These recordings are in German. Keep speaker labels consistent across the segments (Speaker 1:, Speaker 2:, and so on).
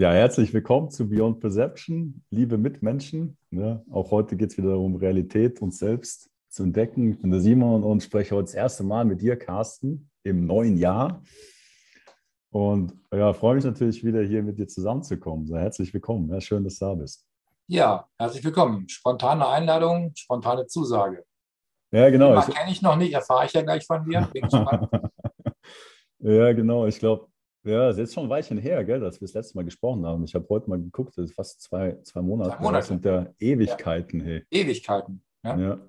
Speaker 1: Ja, herzlich willkommen zu Beyond Perception, liebe Mitmenschen. Ja, auch heute geht es wieder um Realität, uns selbst zu entdecken. Ich bin der Simon und spreche heute das erste Mal mit dir, Carsten, im neuen Jahr. Und ja, freue mich natürlich wieder hier mit dir zusammenzukommen. So, herzlich willkommen. Ja, schön, dass du da bist.
Speaker 2: Ja, herzlich willkommen. Spontane Einladung, spontane Zusage.
Speaker 1: Ja, genau.
Speaker 2: Das kenne ich noch nicht, erfahre ich ja gleich von dir. Bin
Speaker 1: ja, genau. Ich glaube, ja, es ist jetzt schon ein Weilchen her, gell, dass wir das letzte Mal gesprochen haben. Ich habe heute mal geguckt, das ist fast zwei, zwei Monate. Zwei Monate. Das sind ja Ewigkeiten. Ja. Hey.
Speaker 2: Ewigkeiten, ja.
Speaker 1: ja.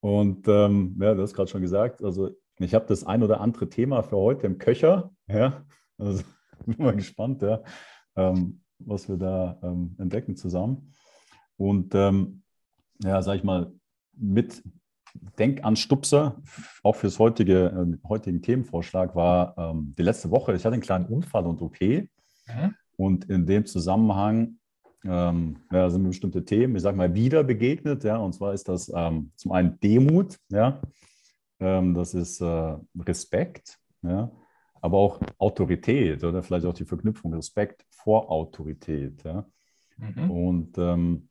Speaker 1: Und ähm, ja, du hast gerade schon gesagt, also ich habe das ein oder andere Thema für heute im Köcher. Ja, also bin mal gespannt, ja, ähm, was wir da ähm, entdecken zusammen. Und ähm, ja, sag ich mal, mit Denkanstupser, auch für das heutige, äh, heutigen Themenvorschlag, war ähm, die letzte Woche, ich hatte einen kleinen Unfall und OP. Mhm. Und in dem Zusammenhang ähm, ja, sind mir bestimmte Themen, ich sage mal, wieder begegnet. Ja, und zwar ist das ähm, zum einen Demut, ja, ähm, das ist äh, Respekt, ja, aber auch Autorität oder vielleicht auch die Verknüpfung Respekt vor Autorität. Ja. Mhm. Und ähm,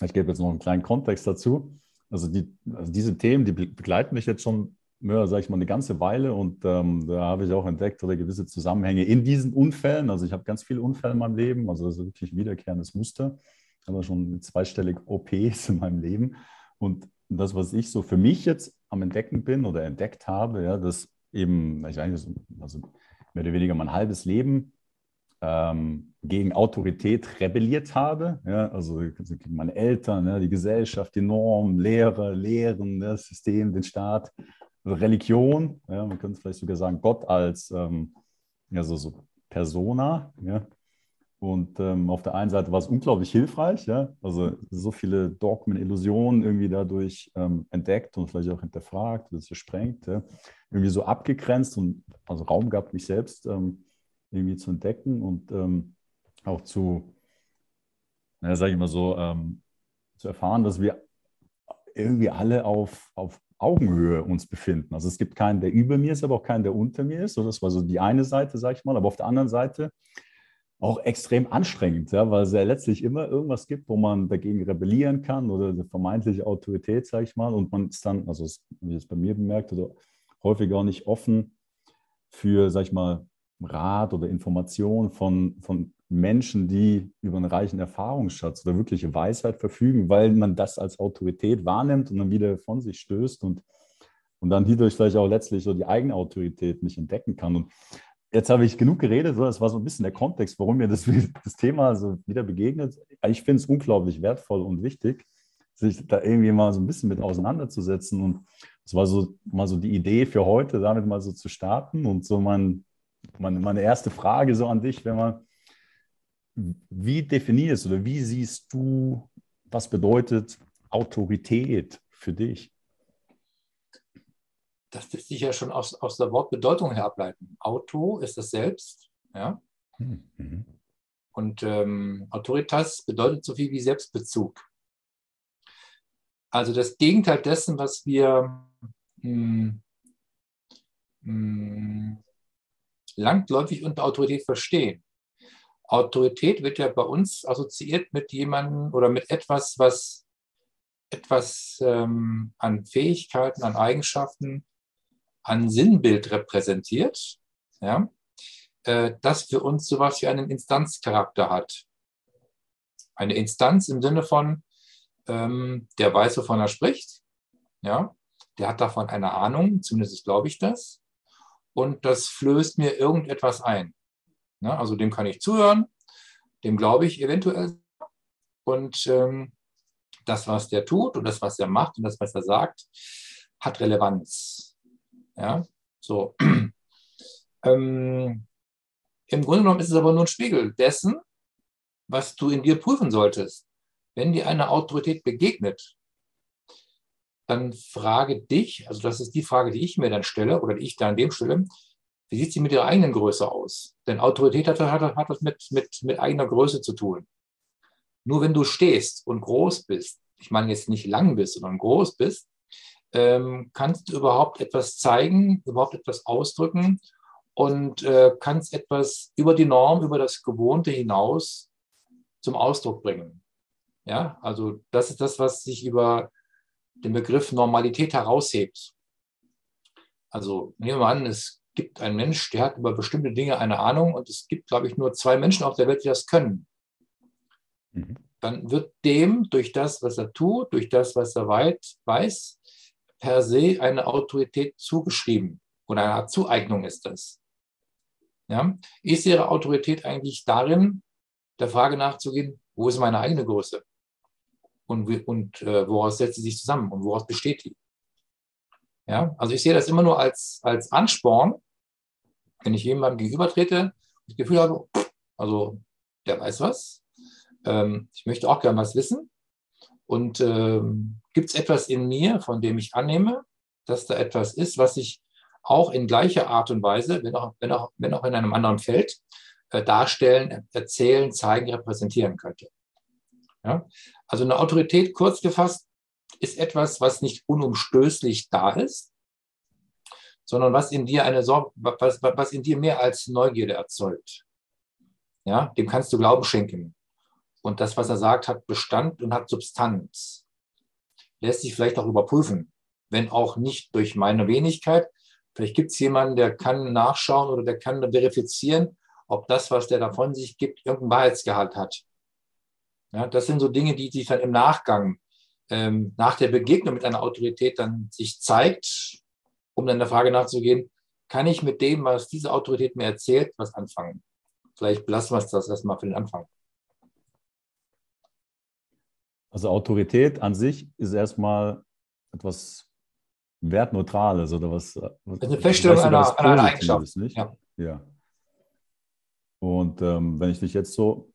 Speaker 1: ich gebe jetzt noch einen kleinen Kontext dazu. Also, die, also diese Themen, die begleiten mich jetzt schon, ja, sage ich mal, eine ganze Weile und ähm, da habe ich auch entdeckt oder gewisse Zusammenhänge in diesen Unfällen. Also ich habe ganz viele Unfälle in meinem Leben, also das ist wirklich ein wiederkehrendes Muster, aber schon zweistellig OPs in meinem Leben. Und das, was ich so für mich jetzt am Entdecken bin oder entdeckt habe, ja, dass eben, ich weiß nicht, also mehr oder weniger mein halbes Leben ähm, gegen Autorität rebelliert habe. Ja, also gegen meine Eltern, ja, die Gesellschaft, die Normen, Lehre, Lehren, ne, das System, den Staat, also Religion. Ja, man könnte vielleicht sogar sagen, Gott als ähm, ja, so Persona. Ja. Und ähm, auf der einen Seite war es unglaublich hilfreich, ja, also so viele Dogmen, Illusionen irgendwie dadurch ähm, entdeckt und vielleicht auch hinterfragt, das gesprengt, ja. irgendwie so abgegrenzt und also Raum gab, mich selbst ähm, irgendwie zu entdecken und ähm, auch zu, naja, sage ich mal so, ähm, zu erfahren, dass wir irgendwie alle auf, auf Augenhöhe uns befinden. Also es gibt keinen, der über mir ist, aber auch keinen, der unter mir ist. So, das war so die eine Seite, sage ich mal. Aber auf der anderen Seite auch extrem anstrengend, ja, weil es ja letztlich immer irgendwas gibt, wo man dagegen rebellieren kann oder eine vermeintliche Autorität, sage ich mal. Und man ist dann, also wie es bei mir bemerkt, oder häufig auch nicht offen für, sage ich mal, Rat oder Information von, von Menschen, die über einen reichen Erfahrungsschatz oder wirkliche Weisheit verfügen, weil man das als Autorität wahrnimmt und dann wieder von sich stößt und, und dann hierdurch vielleicht auch letztlich so die eigene Autorität nicht entdecken kann. Und jetzt habe ich genug geredet, das war so ein bisschen der Kontext, warum mir das, das Thema so wieder begegnet. Ich finde es unglaublich wertvoll und wichtig, sich da irgendwie mal so ein bisschen mit auseinanderzusetzen. Und es war so mal so die Idee für heute, damit mal so zu starten und so mein meine, meine erste Frage so an dich, wenn man, wie definierst oder wie siehst du, was bedeutet Autorität für dich?
Speaker 2: Das lässt sich ja schon aus, aus der Wortbedeutung her ableiten. Auto ist das Selbst, ja. Mhm. Und ähm, Autoritas bedeutet so viel wie Selbstbezug. Also das Gegenteil dessen, was wir mh, hm, mh, langläufig unter Autorität verstehen. Autorität wird ja bei uns assoziiert mit jemandem oder mit etwas, was etwas ähm, an Fähigkeiten, an Eigenschaften, an Sinnbild repräsentiert, ja, äh, das für uns sowas wie einen Instanzcharakter hat. Eine Instanz im Sinne von, ähm, der weiß, wovon er spricht, ja, der hat davon eine Ahnung, zumindest glaube ich das und das flößt mir irgendetwas ein. Ja, also dem kann ich zuhören, dem glaube ich eventuell. Und ähm, das, was der tut und das, was er macht und das, was er sagt, hat Relevanz. Ja, so. ähm, Im Grunde genommen ist es aber nur ein Spiegel dessen, was du in dir prüfen solltest. Wenn dir eine Autorität begegnet, dann frage dich, also das ist die Frage, die ich mir dann stelle oder die ich da an dem stelle, wie sieht sie mit ihrer eigenen Größe aus? Denn Autorität hat, hat, hat das mit, mit, mit eigener Größe zu tun. Nur wenn du stehst und groß bist, ich meine jetzt nicht lang bist, sondern groß bist, ähm, kannst du überhaupt etwas zeigen, überhaupt etwas ausdrücken und äh, kannst etwas über die Norm, über das Gewohnte hinaus zum Ausdruck bringen. Ja, also das ist das, was sich über den Begriff Normalität heraushebt. Also nehmen wir an, es gibt einen Mensch, der hat über bestimmte Dinge eine Ahnung und es gibt, glaube ich, nur zwei Menschen auf der Welt, die das können. Mhm. Dann wird dem durch das, was er tut, durch das, was er weit weiß, per se eine Autorität zugeschrieben oder eine Art Zueignung ist das. Ja? Ist ihre Autorität eigentlich darin, der Frage nachzugehen, wo ist meine eigene Größe? Und, und äh, woraus setzt sie sich zusammen und woraus besteht die? Ja, also ich sehe das immer nur als, als Ansporn, wenn ich jemandem gegenübertrete, das Gefühl habe, also der weiß was, ähm, ich möchte auch gerne was wissen. Und ähm, gibt es etwas in mir, von dem ich annehme, dass da etwas ist, was ich auch in gleicher Art und Weise, wenn auch, wenn auch, wenn auch in einem anderen Feld, äh, darstellen, erzählen, zeigen, repräsentieren könnte. Ja? Also eine Autorität, kurz gefasst, ist etwas, was nicht unumstößlich da ist, sondern was in dir eine Sorge, was, was in dir mehr als Neugierde erzeugt. Ja, dem kannst du Glauben schenken. Und das, was er sagt, hat Bestand und hat Substanz. Lässt sich vielleicht auch überprüfen, wenn auch nicht durch meine Wenigkeit. Vielleicht gibt es jemanden, der kann nachschauen oder der kann verifizieren, ob das, was der davon sich gibt, irgendeinen Wahrheitsgehalt hat. Ja, das sind so Dinge, die sich dann im Nachgang ähm, nach der Begegnung mit einer Autorität dann sich zeigt, um dann der Frage nachzugehen, kann ich mit dem, was diese Autorität mir erzählt, was anfangen? Vielleicht belassen wir das erstmal für den Anfang.
Speaker 1: Also Autorität an sich ist erstmal etwas Wertneutrales oder was.
Speaker 2: was eine Feststellung einer, einer Eigenschaft.
Speaker 1: Ist, nicht? Ja. ja. Und ähm, wenn ich dich jetzt so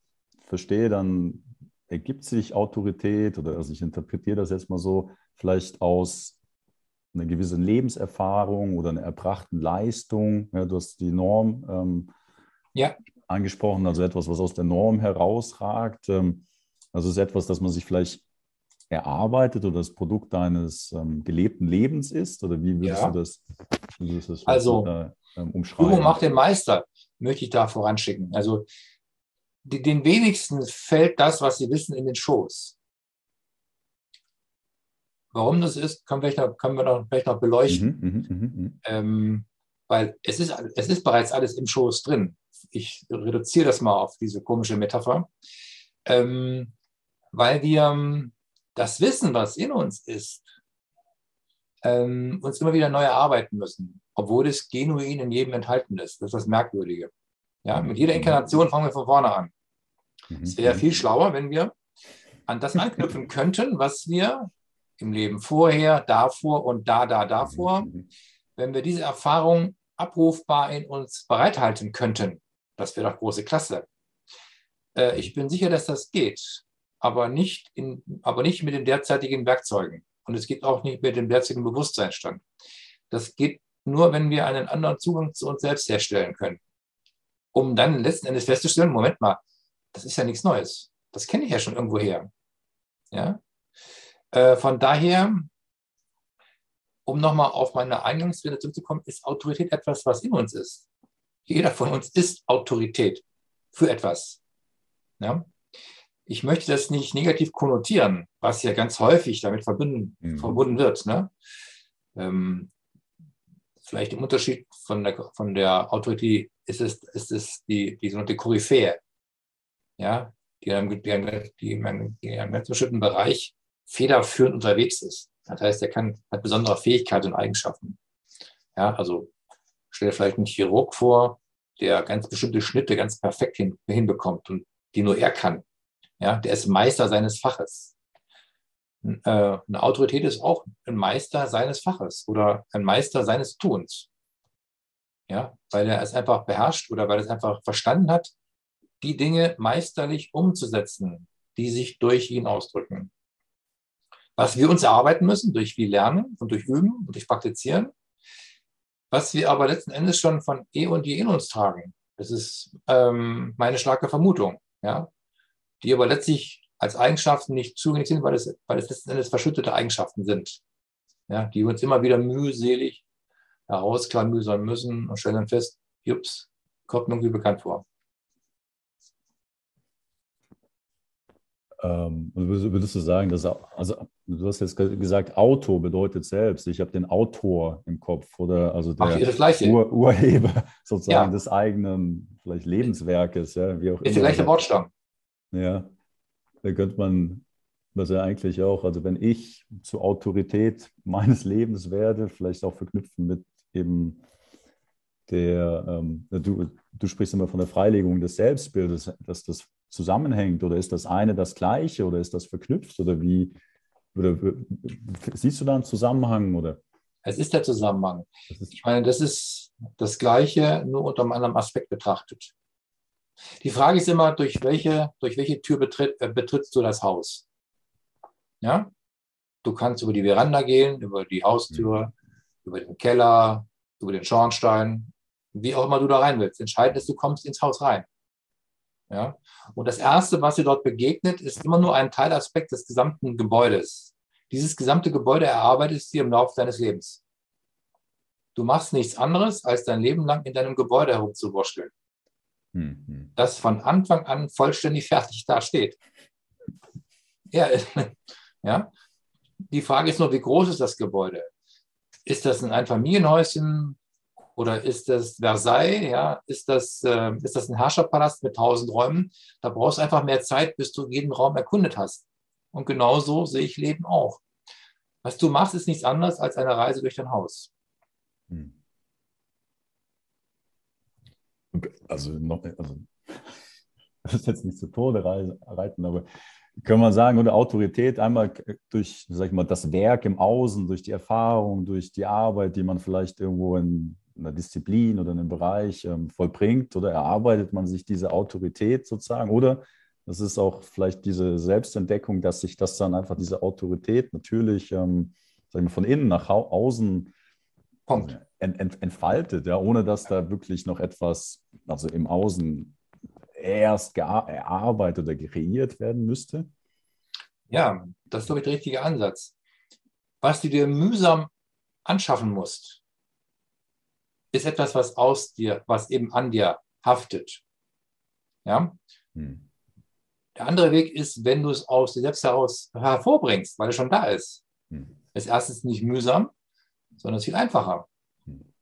Speaker 1: verstehe, dann ergibt sich Autorität oder also ich interpretiere das jetzt mal so, vielleicht aus einer gewissen Lebenserfahrung oder einer erbrachten Leistung. Ja, du hast die Norm ähm, ja. angesprochen, also etwas, was aus der Norm herausragt. Ähm, also es ist etwas, das man sich vielleicht erarbeitet oder das Produkt deines ähm, gelebten Lebens ist? Oder wie würdest
Speaker 2: ja.
Speaker 1: du das,
Speaker 2: würdest du das also, da, ähm, umschreiben? Übung macht den Meister, möchte ich da voranschicken. Also die, den wenigsten fällt das, was sie wissen, in den Schoß. Warum das ist, können wir, noch, können wir noch, vielleicht noch beleuchten. Mhm, mh, mh, mh. Ähm, weil es ist, es ist bereits alles im Schoß drin. Ich reduziere das mal auf diese komische Metapher. Ähm, weil wir ähm, das Wissen, was in uns ist, ähm, uns immer wieder neu erarbeiten müssen, obwohl es genuin in jedem enthalten ist. Das ist das Merkwürdige. Ja, mit jeder Inkarnation fangen wir von vorne an. Mhm. Es wäre viel schlauer, wenn wir an das anknüpfen könnten, was wir im Leben vorher, davor und da, da, davor, mhm. wenn wir diese Erfahrung abrufbar in uns bereithalten könnten. Das wäre doch große Klasse. Äh, ich bin sicher, dass das geht, aber nicht, in, aber nicht mit den derzeitigen Werkzeugen. Und es geht auch nicht mit dem derzeitigen Bewusstseinsstand. Das geht nur, wenn wir einen anderen Zugang zu uns selbst herstellen können. Um dann letzten Endes festzustellen, Moment mal, das ist ja nichts Neues. Das kenne ich ja schon irgendwo her. Ja? Äh, von daher, um nochmal auf meine Eingangsrede zurückzukommen, ist Autorität etwas, was in uns ist. Jeder von uns ist Autorität für etwas. Ja? Ich möchte das nicht negativ konnotieren, was ja ganz häufig damit verbunden, mhm. verbunden wird. Ne? Ähm, vielleicht im Unterschied von der, von der Autorität ist es, ist es die, die sogenannte Koryphäe ja, die, die, die, in einem ganz bestimmten Bereich federführend unterwegs ist. Das heißt, er kann, hat besondere Fähigkeiten und Eigenschaften. Ja, also stell dir vielleicht einen Chirurg vor, der ganz bestimmte Schnitte ganz perfekt hin, hinbekommt und die nur er kann. Ja, der ist Meister seines Faches. Äh, eine Autorität ist auch ein Meister seines Faches oder ein Meister seines Tuns. Ja, weil er es einfach beherrscht oder weil er es einfach verstanden hat, die Dinge meisterlich umzusetzen, die sich durch ihn ausdrücken. Was wir uns erarbeiten müssen durch viel Lernen und durch Üben und durch Praktizieren, was wir aber letzten Endes schon von eh und je in uns tragen. Das ist ähm, meine starke Vermutung, ja, die aber letztlich als Eigenschaften nicht zugänglich sind, weil es, weil es letzten Endes verschüttete Eigenschaften sind, ja, die uns immer wieder mühselig herausklamüsern müssen und stellen dann fest, Jups, kommt mir irgendwie bekannt vor.
Speaker 1: Ähm, würdest du sagen, dass also du hast jetzt gesagt, Auto bedeutet selbst. Ich habe den Autor im Kopf oder also der
Speaker 2: Ach,
Speaker 1: Ur Urheber sozusagen ja. des eigenen vielleicht Lebenswerkes, ja, wie auch
Speaker 2: ist immer. Ist die gleiche Wortstamm.
Speaker 1: Ja, da könnte man das ja eigentlich auch, also wenn ich zur Autorität meines Lebens werde, vielleicht auch verknüpfen mit eben der, ähm, du, du sprichst immer von der Freilegung des Selbstbildes, dass das zusammenhängt oder ist das eine das gleiche oder ist das verknüpft oder wie, oder siehst du da einen Zusammenhang oder?
Speaker 2: Es ist der Zusammenhang. Ich meine, das ist das Gleiche, nur unter einem anderen Aspekt betrachtet. Die Frage ist immer, durch welche, durch welche Tür betritt, äh, betrittst du das Haus? Ja? Du kannst über die Veranda gehen, über die Haustür, mhm. über den Keller, über den Schornstein, wie auch immer du da rein willst. Entscheidend ist, du kommst ins Haus rein. Ja? Und das Erste, was dir dort begegnet, ist immer nur ein Teilaspekt des gesamten Gebäudes. Dieses gesamte Gebäude erarbeitest du im Laufe deines Lebens. Du machst nichts anderes, als dein Leben lang in deinem Gebäude herumzuwurschteln. Mhm. Das von Anfang an vollständig fertig dasteht. Ja, ja. Die Frage ist nur, wie groß ist das Gebäude? Ist das ein Einfamilienhäuschen? Oder ist das Versailles? Ja, ist das, äh, ist das ein Herrscherpalast mit tausend Räumen? Da brauchst du einfach mehr Zeit, bis du jeden Raum erkundet hast. Und genauso sehe ich Leben auch. Was du machst, ist nichts anderes als eine Reise durch dein Haus. Hm.
Speaker 1: Also, noch, also das ist jetzt nicht zu Tode reiten, aber können wir sagen, oder Autorität einmal durch, sag ich mal, das Werk im Außen, durch die Erfahrung, durch die Arbeit, die man vielleicht irgendwo in einer Disziplin oder in einem Bereich ähm, vollbringt oder erarbeitet man sich diese Autorität sozusagen oder das ist auch vielleicht diese Selbstentdeckung, dass sich das dann einfach diese Autorität natürlich ähm, wir, von innen nach außen ent, entfaltet, ja, ohne dass da wirklich noch etwas, also im Außen erst erarbeitet oder kreiert werden müsste?
Speaker 2: Ja, das ist, glaube ich, der richtige Ansatz. Was du dir mühsam anschaffen musst, ist etwas, was aus dir, was eben an dir haftet. Ja? Hm. Der andere Weg ist, wenn du es aus dir selbst heraus hervorbringst, weil es schon da ist. Hm. Ist erstens nicht mühsam, sondern es ist viel einfacher. Hm.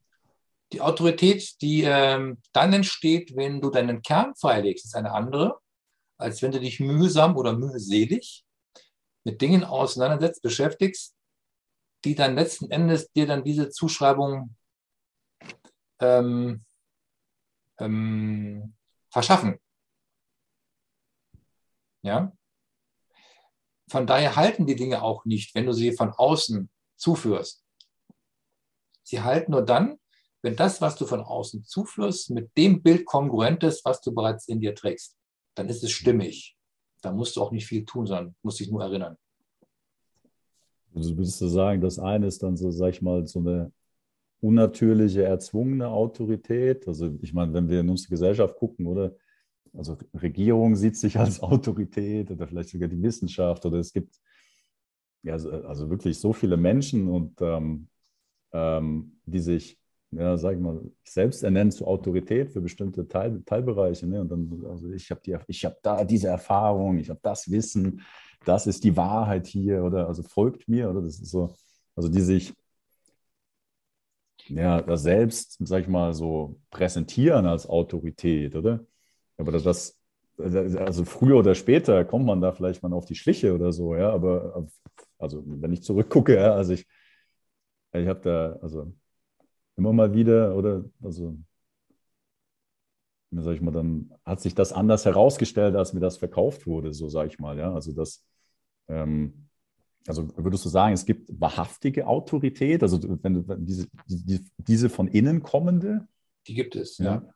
Speaker 2: Die Autorität, die ähm, dann entsteht, wenn du deinen Kern freilegst, ist eine andere, als wenn du dich mühsam oder mühselig mit Dingen auseinandersetzt, beschäftigst, die dann letzten Endes dir dann diese Zuschreibung ähm, ähm, verschaffen. Ja? Von daher halten die Dinge auch nicht, wenn du sie von außen zuführst. Sie halten nur dann, wenn das, was du von außen zuflößt, mit dem Bild kongruent ist, was du bereits in dir trägst. Dann ist es stimmig. Da musst du auch nicht viel tun, sondern musst dich nur erinnern.
Speaker 1: Also würdest du sagen, das eine ist dann so, sag ich mal, so eine unnatürliche, erzwungene Autorität. Also ich meine, wenn wir in unsere Gesellschaft gucken, oder? Also Regierung sieht sich als Autorität oder vielleicht sogar die Wissenschaft oder es gibt ja, also, wirklich so viele Menschen und ähm, ähm, die sich ja, sag ich mal, selbst ernennen zur Autorität für bestimmte Teil, Teilbereiche. Ne? Und dann, also ich habe die, da diese Erfahrung, ich habe das Wissen, das ist die Wahrheit hier oder also folgt mir oder das ist so, also die sich ja das selbst, sag ich mal, so präsentieren als Autorität, oder? Aber das, also früher oder später kommt man da vielleicht mal auf die Schliche oder so, ja, aber also wenn ich zurückgucke, ja, also ich, ich habe da, also immer mal wieder, oder also, sag ich mal, dann hat sich das anders herausgestellt, als mir das verkauft wurde, so sage ich mal, ja. Also das, ähm, also würdest du sagen, es gibt wahrhaftige Autorität, also wenn wenn diese, die, diese von innen kommende?
Speaker 2: Die gibt es, ja. ja.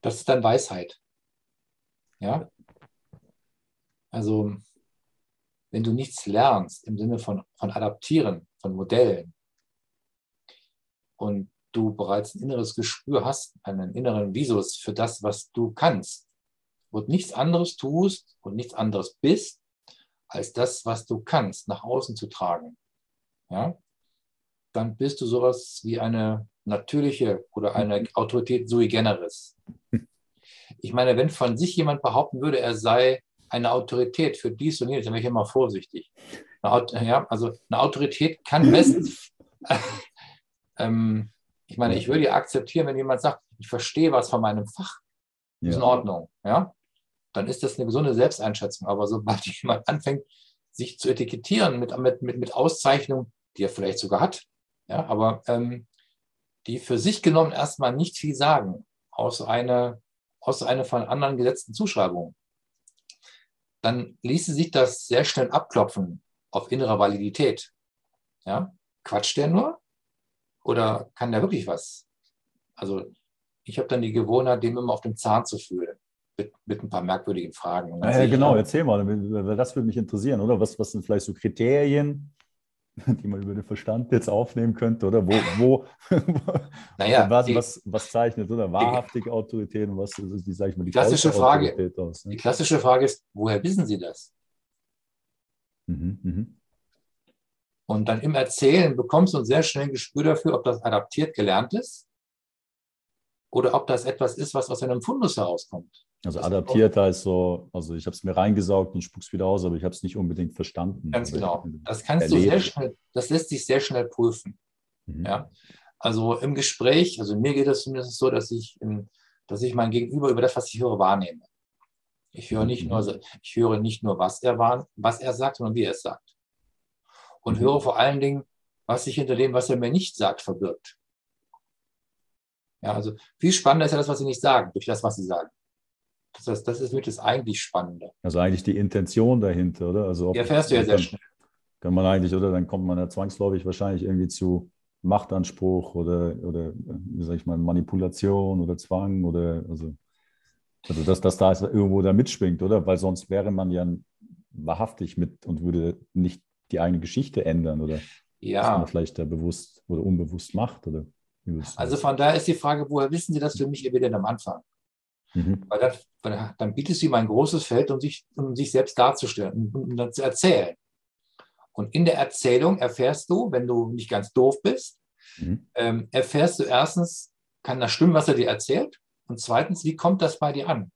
Speaker 2: Das ist dann Weisheit. Ja. Also, wenn du nichts lernst im Sinne von, von Adaptieren, von Modellen, und du bereits ein inneres Gespür hast, einen inneren Visus für das, was du kannst und nichts anderes tust und nichts anderes bist, als das, was du kannst, nach außen zu tragen, ja, dann bist du sowas wie eine natürliche oder eine Autorität sui generis. Ich meine, wenn von sich jemand behaupten würde, er sei eine Autorität für dies und jenes, dann wäre ich immer vorsichtig. Eine, ja, also eine Autorität kann bestens, ähm, ich meine, ich würde ja akzeptieren, wenn jemand sagt, ich verstehe was von meinem Fach, ja. ist in Ordnung, ja, dann ist das eine gesunde Selbsteinschätzung. Aber sobald jemand anfängt, sich zu etikettieren mit, mit, mit, mit Auszeichnungen, die er vielleicht sogar hat, ja, aber ähm, die für sich genommen erstmal nicht viel sagen, außer eine, außer eine von anderen gesetzten Zuschreibungen, dann ließe sich das sehr schnell abklopfen auf innere Validität. Ja? Quatscht der nur? Oder kann der wirklich was? Also ich habe dann die Gewohnheit, dem immer auf den Zahn zu fühlen. Mit, mit ein paar merkwürdigen Fragen.
Speaker 1: Ja, genau, erzähl mal, das würde mich interessieren, oder? Was, was sind vielleicht so Kriterien, die man über den Verstand jetzt aufnehmen könnte, oder? Wo, wo naja, was, die, was, was zeichnet, oder? Wahrhaftige Autorität und was ist, die, sag ich mal,
Speaker 2: die klassische Frage, aus, ne? Die klassische Frage ist, woher wissen Sie das? Mhm, mhm. Und dann im Erzählen bekommst du ein sehr schnell ein Gespür dafür, ob das adaptiert gelernt ist oder ob das etwas ist, was aus einem Fundus herauskommt.
Speaker 1: Also adaptiert heißt so, also ich habe es mir reingesaugt und spuck's wieder aus, aber ich habe es nicht unbedingt verstanden.
Speaker 2: Ganz genau. Das kannst erlebt. du sehr schnell, das lässt sich sehr schnell prüfen. Mhm. Ja. Also im Gespräch, also mir geht es zumindest so, dass ich, dass ich mein Gegenüber über das, was ich höre, wahrnehme. Ich höre nicht mhm. nur, ich höre nicht nur, was er, war, was er sagt, sondern wie er es sagt. Und mhm. höre vor allen Dingen, was sich hinter dem, was er mir nicht sagt, verbirgt. Ja, also viel spannender ist ja das, was sie nicht sagen, durch das, was sie sagen. Das, heißt, das ist wirklich das eigentlich Spannende.
Speaker 1: Also eigentlich die Intention dahinter, oder? Also
Speaker 2: die erfährst du ja sehr schnell.
Speaker 1: Kann man eigentlich, oder dann kommt man ja zwangsläufig wahrscheinlich irgendwie zu Machtanspruch oder, oder wie sag ich mal, Manipulation oder Zwang oder also, also dass das da irgendwo da mitschwingt, oder? Weil sonst wäre man ja wahrhaftig mit und würde nicht die eigene Geschichte ändern oder
Speaker 2: ja. was
Speaker 1: man vielleicht da bewusst oder unbewusst macht. Oder
Speaker 2: also von daher ist die Frage, woher wissen Sie das für mich evident am Anfang? Mhm. Weil, das, weil dann bietet sie ihm ein großes Feld, um sich, um sich selbst darzustellen, um, um dann zu erzählen. Und in der Erzählung erfährst du, wenn du nicht ganz doof bist, mhm. ähm, erfährst du erstens, kann das stimmen, was er dir erzählt? Und zweitens, wie kommt das bei dir an?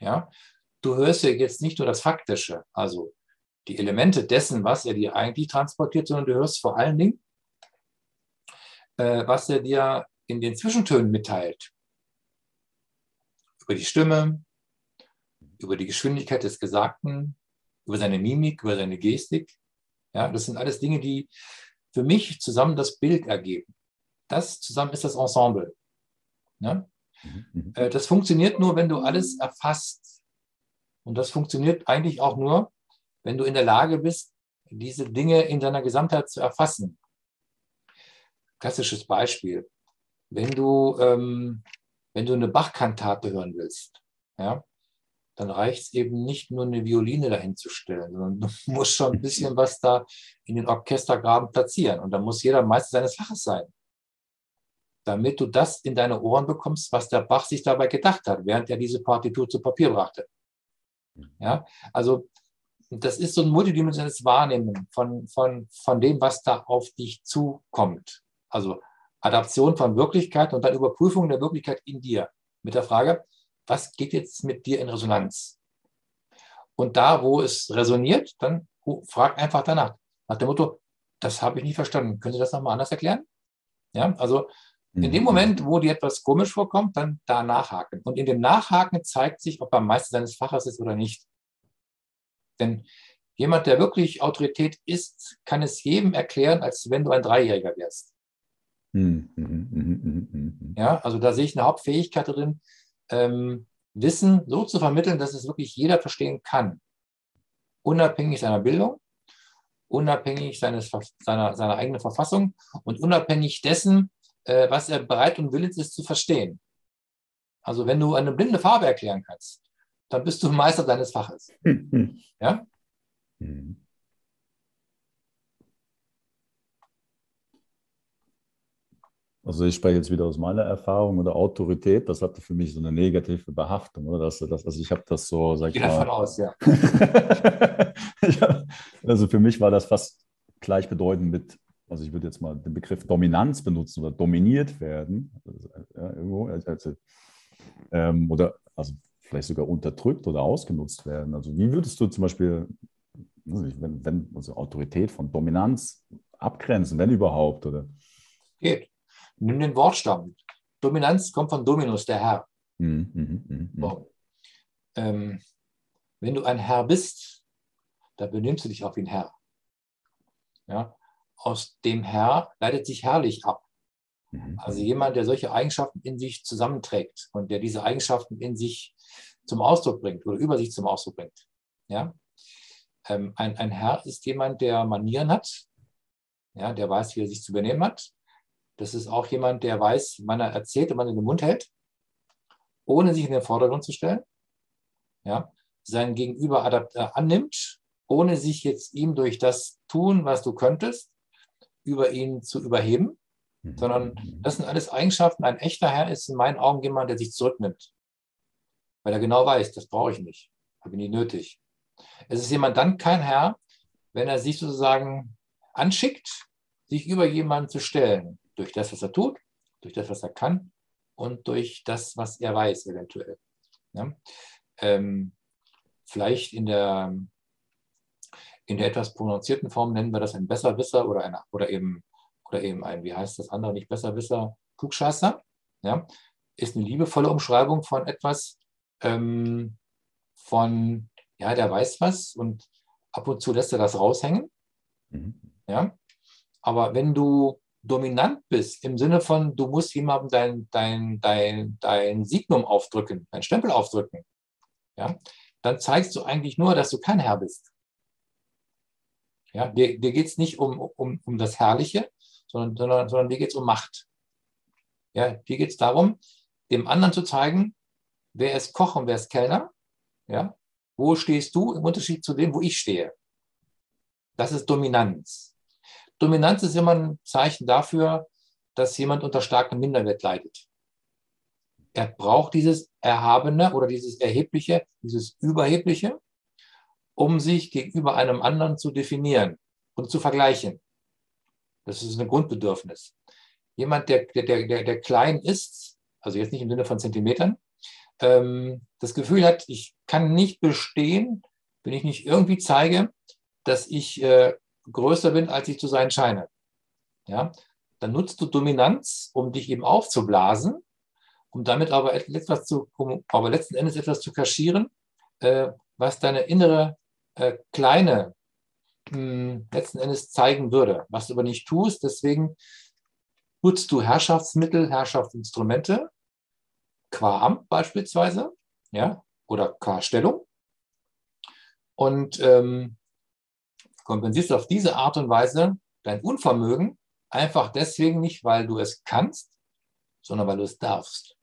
Speaker 2: Ja, du hörst ja jetzt nicht nur das Faktische, also die Elemente dessen, was er dir eigentlich transportiert, sondern du hörst vor allen Dingen, äh, was er dir in den Zwischentönen mitteilt über die Stimme, über die Geschwindigkeit des Gesagten, über seine Mimik, über seine Gestik. Ja, das sind alles Dinge, die für mich zusammen das Bild ergeben. Das zusammen ist das Ensemble. Ja? Mhm, mhm. Äh, das funktioniert nur, wenn du alles erfasst. Und das funktioniert eigentlich auch nur, wenn du in der Lage bist, diese Dinge in seiner Gesamtheit zu erfassen. Klassisches Beispiel. Wenn du ähm, wenn du eine Bach-Kantate hören willst, ja, dann reicht es eben nicht nur eine Violine dahin zu stellen, sondern du musst schon ein bisschen was da in den Orchestergraben platzieren. Und da muss jeder Meister seines Faches sein, damit du das in deine Ohren bekommst, was der Bach sich dabei gedacht hat, während er diese Partitur zu Papier brachte. Ja, also das ist so ein multidimensionales Wahrnehmen von, von, von dem, was da auf dich zukommt. Also Adaption von Wirklichkeit und dann Überprüfung der Wirklichkeit in dir. Mit der Frage, was geht jetzt mit dir in Resonanz? Und da, wo es resoniert, dann frag einfach danach. Nach dem Motto, das habe ich nicht verstanden. Können Sie das nochmal anders erklären? Ja, also in dem mhm. Moment, wo dir etwas komisch vorkommt, dann da nachhaken. Und in dem Nachhaken zeigt sich, ob er Meister seines Faches ist oder nicht. Denn jemand, der wirklich Autorität ist, kann es jedem erklären, als wenn du ein Dreijähriger wärst. Mhm, mhm, mhm, ja, also da sehe ich eine Hauptfähigkeit drin, ähm, Wissen so zu vermitteln, dass es wirklich jeder verstehen kann. Unabhängig seiner Bildung, unabhängig seines, seiner, seiner eigenen Verfassung und unabhängig dessen, äh, was er bereit und willens ist zu verstehen. Also wenn du eine blinde Farbe erklären kannst, dann bist du Meister deines Faches. Ja?
Speaker 1: Also ich spreche jetzt wieder aus meiner Erfahrung oder Autorität, das hatte für mich so eine negative Behaftung. Oder? Das, das, also ich habe das so, sag ich
Speaker 2: mal. davon aus, ja.
Speaker 1: ja. Also für mich war das fast gleichbedeutend mit also ich würde jetzt mal den Begriff Dominanz benutzen oder dominiert werden, also, ja, irgendwo, also, also, ähm, oder also vielleicht sogar unterdrückt oder ausgenutzt werden. Also wie würdest du zum Beispiel, wenn, wenn also Autorität von Dominanz abgrenzen, wenn überhaupt, oder?
Speaker 2: Geht. Nimm den Wortstamm. Dominanz kommt von Dominus, der Herr. Mhm, mh, mh, mh. Ähm, wenn du ein Herr bist, dann benimmst du dich auch wie ein Herr. Ja? Aus dem Herr leitet sich herrlich ab. Mhm. Also jemand, der solche Eigenschaften in sich zusammenträgt und der diese Eigenschaften in sich zum Ausdruck bringt oder über sich zum Ausdruck bringt. Ja? Ähm, ein, ein Herr ist jemand, der Manieren hat, ja, der weiß, wie er sich zu benehmen hat. Das ist auch jemand, der weiß, wann er erzählt und wann er den Mund hält, ohne sich in den Vordergrund zu stellen. Ja? Sein Gegenüber äh, annimmt, ohne sich jetzt ihm durch das tun, was du könntest, über ihn zu überheben, mhm. sondern das sind alles Eigenschaften. Ein echter Herr ist in meinen Augen jemand, der sich zurücknimmt, weil er genau weiß, das brauche ich nicht, habe ich nicht nötig. Es ist jemand dann kein Herr, wenn er sich sozusagen anschickt, sich über jemanden zu stellen, durch das, was er tut, durch das, was er kann und durch das, was er weiß, eventuell. Ja? Ähm, vielleicht in der, in der etwas prononzierten Form nennen wir das ein Besserwisser oder, ein, oder, eben, oder eben ein, wie heißt das andere, nicht Besserwisser, Klugscheißer. Ja? Ist eine liebevolle Umschreibung von etwas, ähm, von, ja, der weiß was und ab und zu lässt er das raushängen. Mhm. Ja? Aber wenn du dominant bist, im Sinne von, du musst jemandem dein, dein, dein, dein Signum aufdrücken, dein Stempel aufdrücken, ja, dann zeigst du eigentlich nur, dass du kein Herr bist. Ja, dir dir geht es nicht um, um, um das Herrliche, sondern, sondern, sondern dir geht es um Macht. Ja, dir geht es darum, dem anderen zu zeigen, wer ist Koch und wer ist Kellner. Ja, wo stehst du im Unterschied zu dem, wo ich stehe? Das ist Dominanz. Dominanz ist immer ein Zeichen dafür, dass jemand unter starkem Minderwert leidet. Er braucht dieses Erhabene oder dieses Erhebliche, dieses Überhebliche, um sich gegenüber einem anderen zu definieren und zu vergleichen. Das ist ein Grundbedürfnis. Jemand, der, der, der, der klein ist, also jetzt nicht im Sinne von Zentimetern, ähm, das Gefühl hat, ich kann nicht bestehen, wenn ich nicht irgendwie zeige, dass ich äh, größer bin, als ich zu sein scheine. Ja, dann nutzt du Dominanz, um dich eben aufzublasen, um damit aber etwas zu, um aber letzten Endes etwas zu kaschieren, äh, was deine innere äh, kleine mh, hm, letzten Endes zeigen würde, was du aber nicht tust. Deswegen nutzt du Herrschaftsmittel, Herrschaftsinstrumente, qua Amt beispielsweise, ja, oder qua Stellung. Und ähm, kompensierst du auf diese Art und Weise dein Unvermögen einfach deswegen nicht, weil du es kannst, sondern weil du es darfst.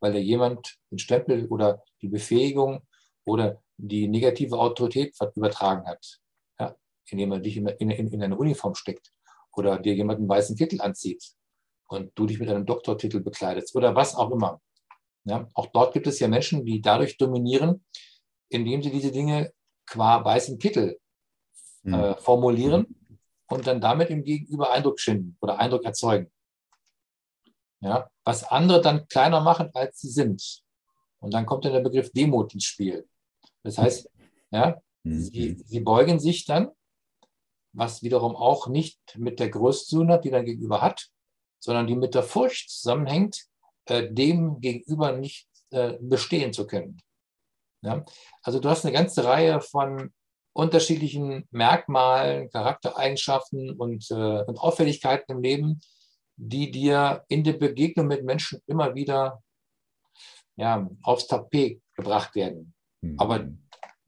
Speaker 2: Weil dir jemand den Stempel oder die Befähigung oder die negative Autorität übertragen hat, ja, indem er dich in, in, in eine Uniform steckt oder dir jemand einen weißen Kittel anzieht und du dich mit einem Doktortitel bekleidest oder was auch immer. Ja, auch dort gibt es ja Menschen, die dadurch dominieren, indem sie diese Dinge qua weißen Kittel mhm. Äh, formulieren und dann damit im Gegenüber Eindruck schinden oder Eindruck erzeugen. Ja, was andere dann kleiner machen, als sie sind. Und dann kommt dann der Begriff Demut ins Spiel. Das heißt, ja, mhm. sie, sie beugen sich dann, was wiederum auch nicht mit der Größe zu tun hat, die dann gegenüber hat, sondern die mit der Furcht zusammenhängt, äh, dem gegenüber nicht äh, bestehen zu können. Ja? Also du hast eine ganze Reihe von unterschiedlichen Merkmalen, Charaktereigenschaften und, äh, und Auffälligkeiten im Leben, die dir in der Begegnung mit Menschen immer wieder ja, aufs Tapet gebracht werden. Mhm. Aber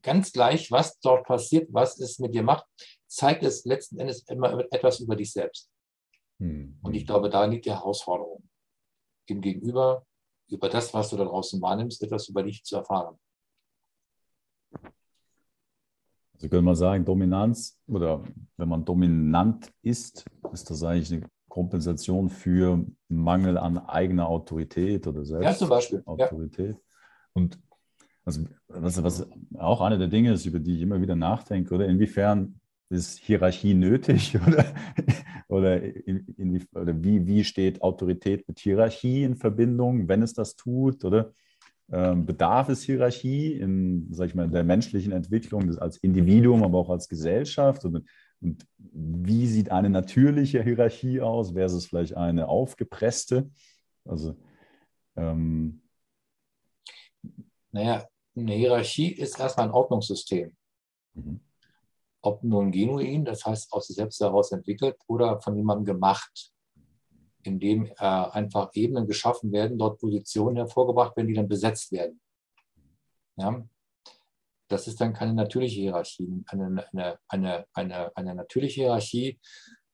Speaker 2: ganz gleich, was dort passiert, was es mit dir macht, zeigt es letzten Endes immer etwas über dich selbst. Mhm. Und ich glaube, da liegt die Herausforderung, dem Gegenüber, über das, was du da draußen wahrnimmst, etwas über dich zu erfahren.
Speaker 1: Also könnte man sagen, Dominanz oder wenn man dominant ist, ist das eigentlich eine Kompensation für Mangel an eigener Autorität oder
Speaker 2: Selbstautorität. Ja, zum Beispiel.
Speaker 1: Autorität. Ja. Und also, was, was auch eine der Dinge ist, über die ich immer wieder nachdenke, oder inwiefern ist Hierarchie nötig oder, oder, in, in oder wie, wie steht Autorität mit Hierarchie in Verbindung, wenn es das tut? Oder bedarf es Hierarchie in, sag ich mal, der menschlichen Entwicklung als Individuum, aber auch als Gesellschaft? Und, und wie sieht eine natürliche Hierarchie aus versus vielleicht eine aufgepresste? Also ähm,
Speaker 2: naja, eine Hierarchie ist erstmal ein Ordnungssystem. Mhm ob nun genuin, das heißt aus sich selbst heraus entwickelt, oder von jemandem gemacht, indem äh, einfach Ebenen geschaffen werden, dort Positionen hervorgebracht werden, die dann besetzt werden. Ja? Das ist dann keine natürliche Hierarchie. Eine, eine, eine, eine, eine natürliche Hierarchie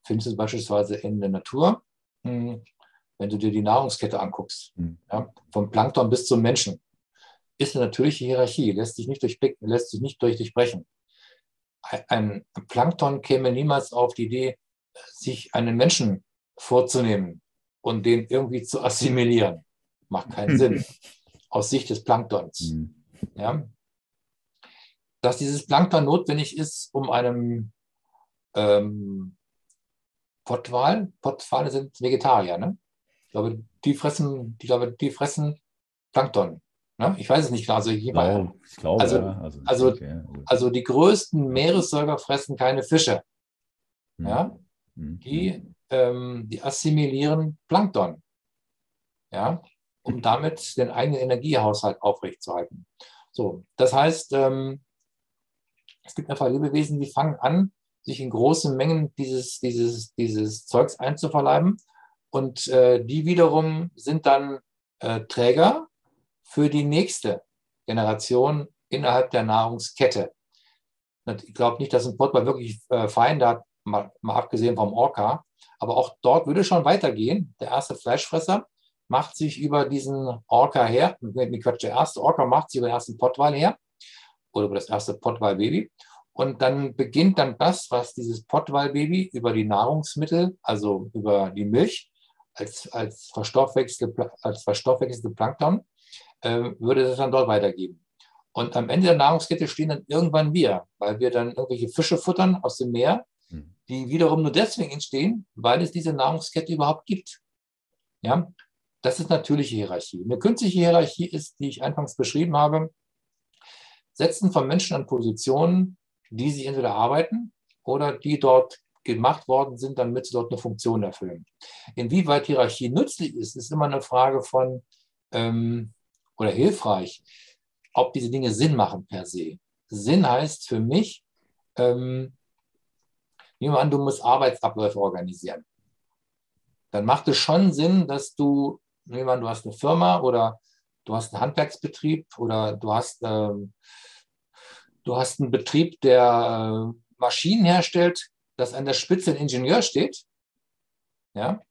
Speaker 2: findest du beispielsweise in der Natur, hm, wenn du dir die Nahrungskette anguckst, mhm. ja? vom Plankton bis zum Menschen, ist eine natürliche Hierarchie, lässt sich nicht, lässt sich nicht durch durchbrechen ein Plankton käme niemals auf die Idee, sich einen Menschen vorzunehmen und den irgendwie zu assimilieren. Macht keinen Sinn aus Sicht des Planktons. Mhm. Ja? Dass dieses Plankton notwendig ist, um einem ähm, Pottwal, Pottwale sind Vegetarier, ne? Ich glaube, die fressen, ich glaube, die fressen Plankton. Ne? Ich weiß es nicht klar. Also, ich glaube, ich glaube, also, ja. also, also, okay. also, die größten Meeressäuger fressen keine Fische. Mhm. Ja? Mhm. Die, ähm, die assimilieren Plankton. Ja? Um damit den eigenen Energiehaushalt aufrechtzuerhalten. So, das heißt, ähm, es gibt einfach Lebewesen, die fangen an, sich in großen Mengen dieses, dieses, dieses Zeugs einzuverleiben. Und äh, die wiederum sind dann äh, Träger für die nächste Generation innerhalb der Nahrungskette. Ich glaube nicht, dass ein Pottwal wirklich äh, Feinde hat, mal, mal abgesehen vom Orca. Aber auch dort würde schon weitergehen. Der erste Fleischfresser macht sich über diesen Orca her, Quatsch, der erste Orca macht sich über den ersten Pottwal her oder über das erste Pottwal-Baby. Und dann beginnt dann das, was dieses Pottwal-Baby über die Nahrungsmittel, also über die Milch, als, als, verstoffwechselte, als verstoffwechselte Plankton äh, würde es dann dort weitergeben. Und am Ende der Nahrungskette stehen dann irgendwann wir, weil wir dann irgendwelche Fische futtern aus dem Meer. Die wiederum nur deswegen entstehen, weil es diese Nahrungskette überhaupt gibt. Ja, das ist natürliche Hierarchie. Eine künstliche Hierarchie ist, die ich anfangs beschrieben habe, Setzen von Menschen an Positionen, die sie entweder arbeiten oder die dort gemacht worden sind, damit sie dort eine Funktion erfüllen. Inwieweit Hierarchie nützlich ist, ist immer eine Frage von, ähm, oder hilfreich, ob diese Dinge Sinn machen per se. Sinn heißt für mich, ähm, nehmen wir an, du musst Arbeitsabläufe organisieren. Dann macht es schon Sinn, dass du, nehmen wir an, du hast eine Firma oder du hast einen Handwerksbetrieb oder du hast, ähm, du hast einen Betrieb, der äh, Maschinen herstellt, dass an der Spitze ein Ingenieur steht, ja,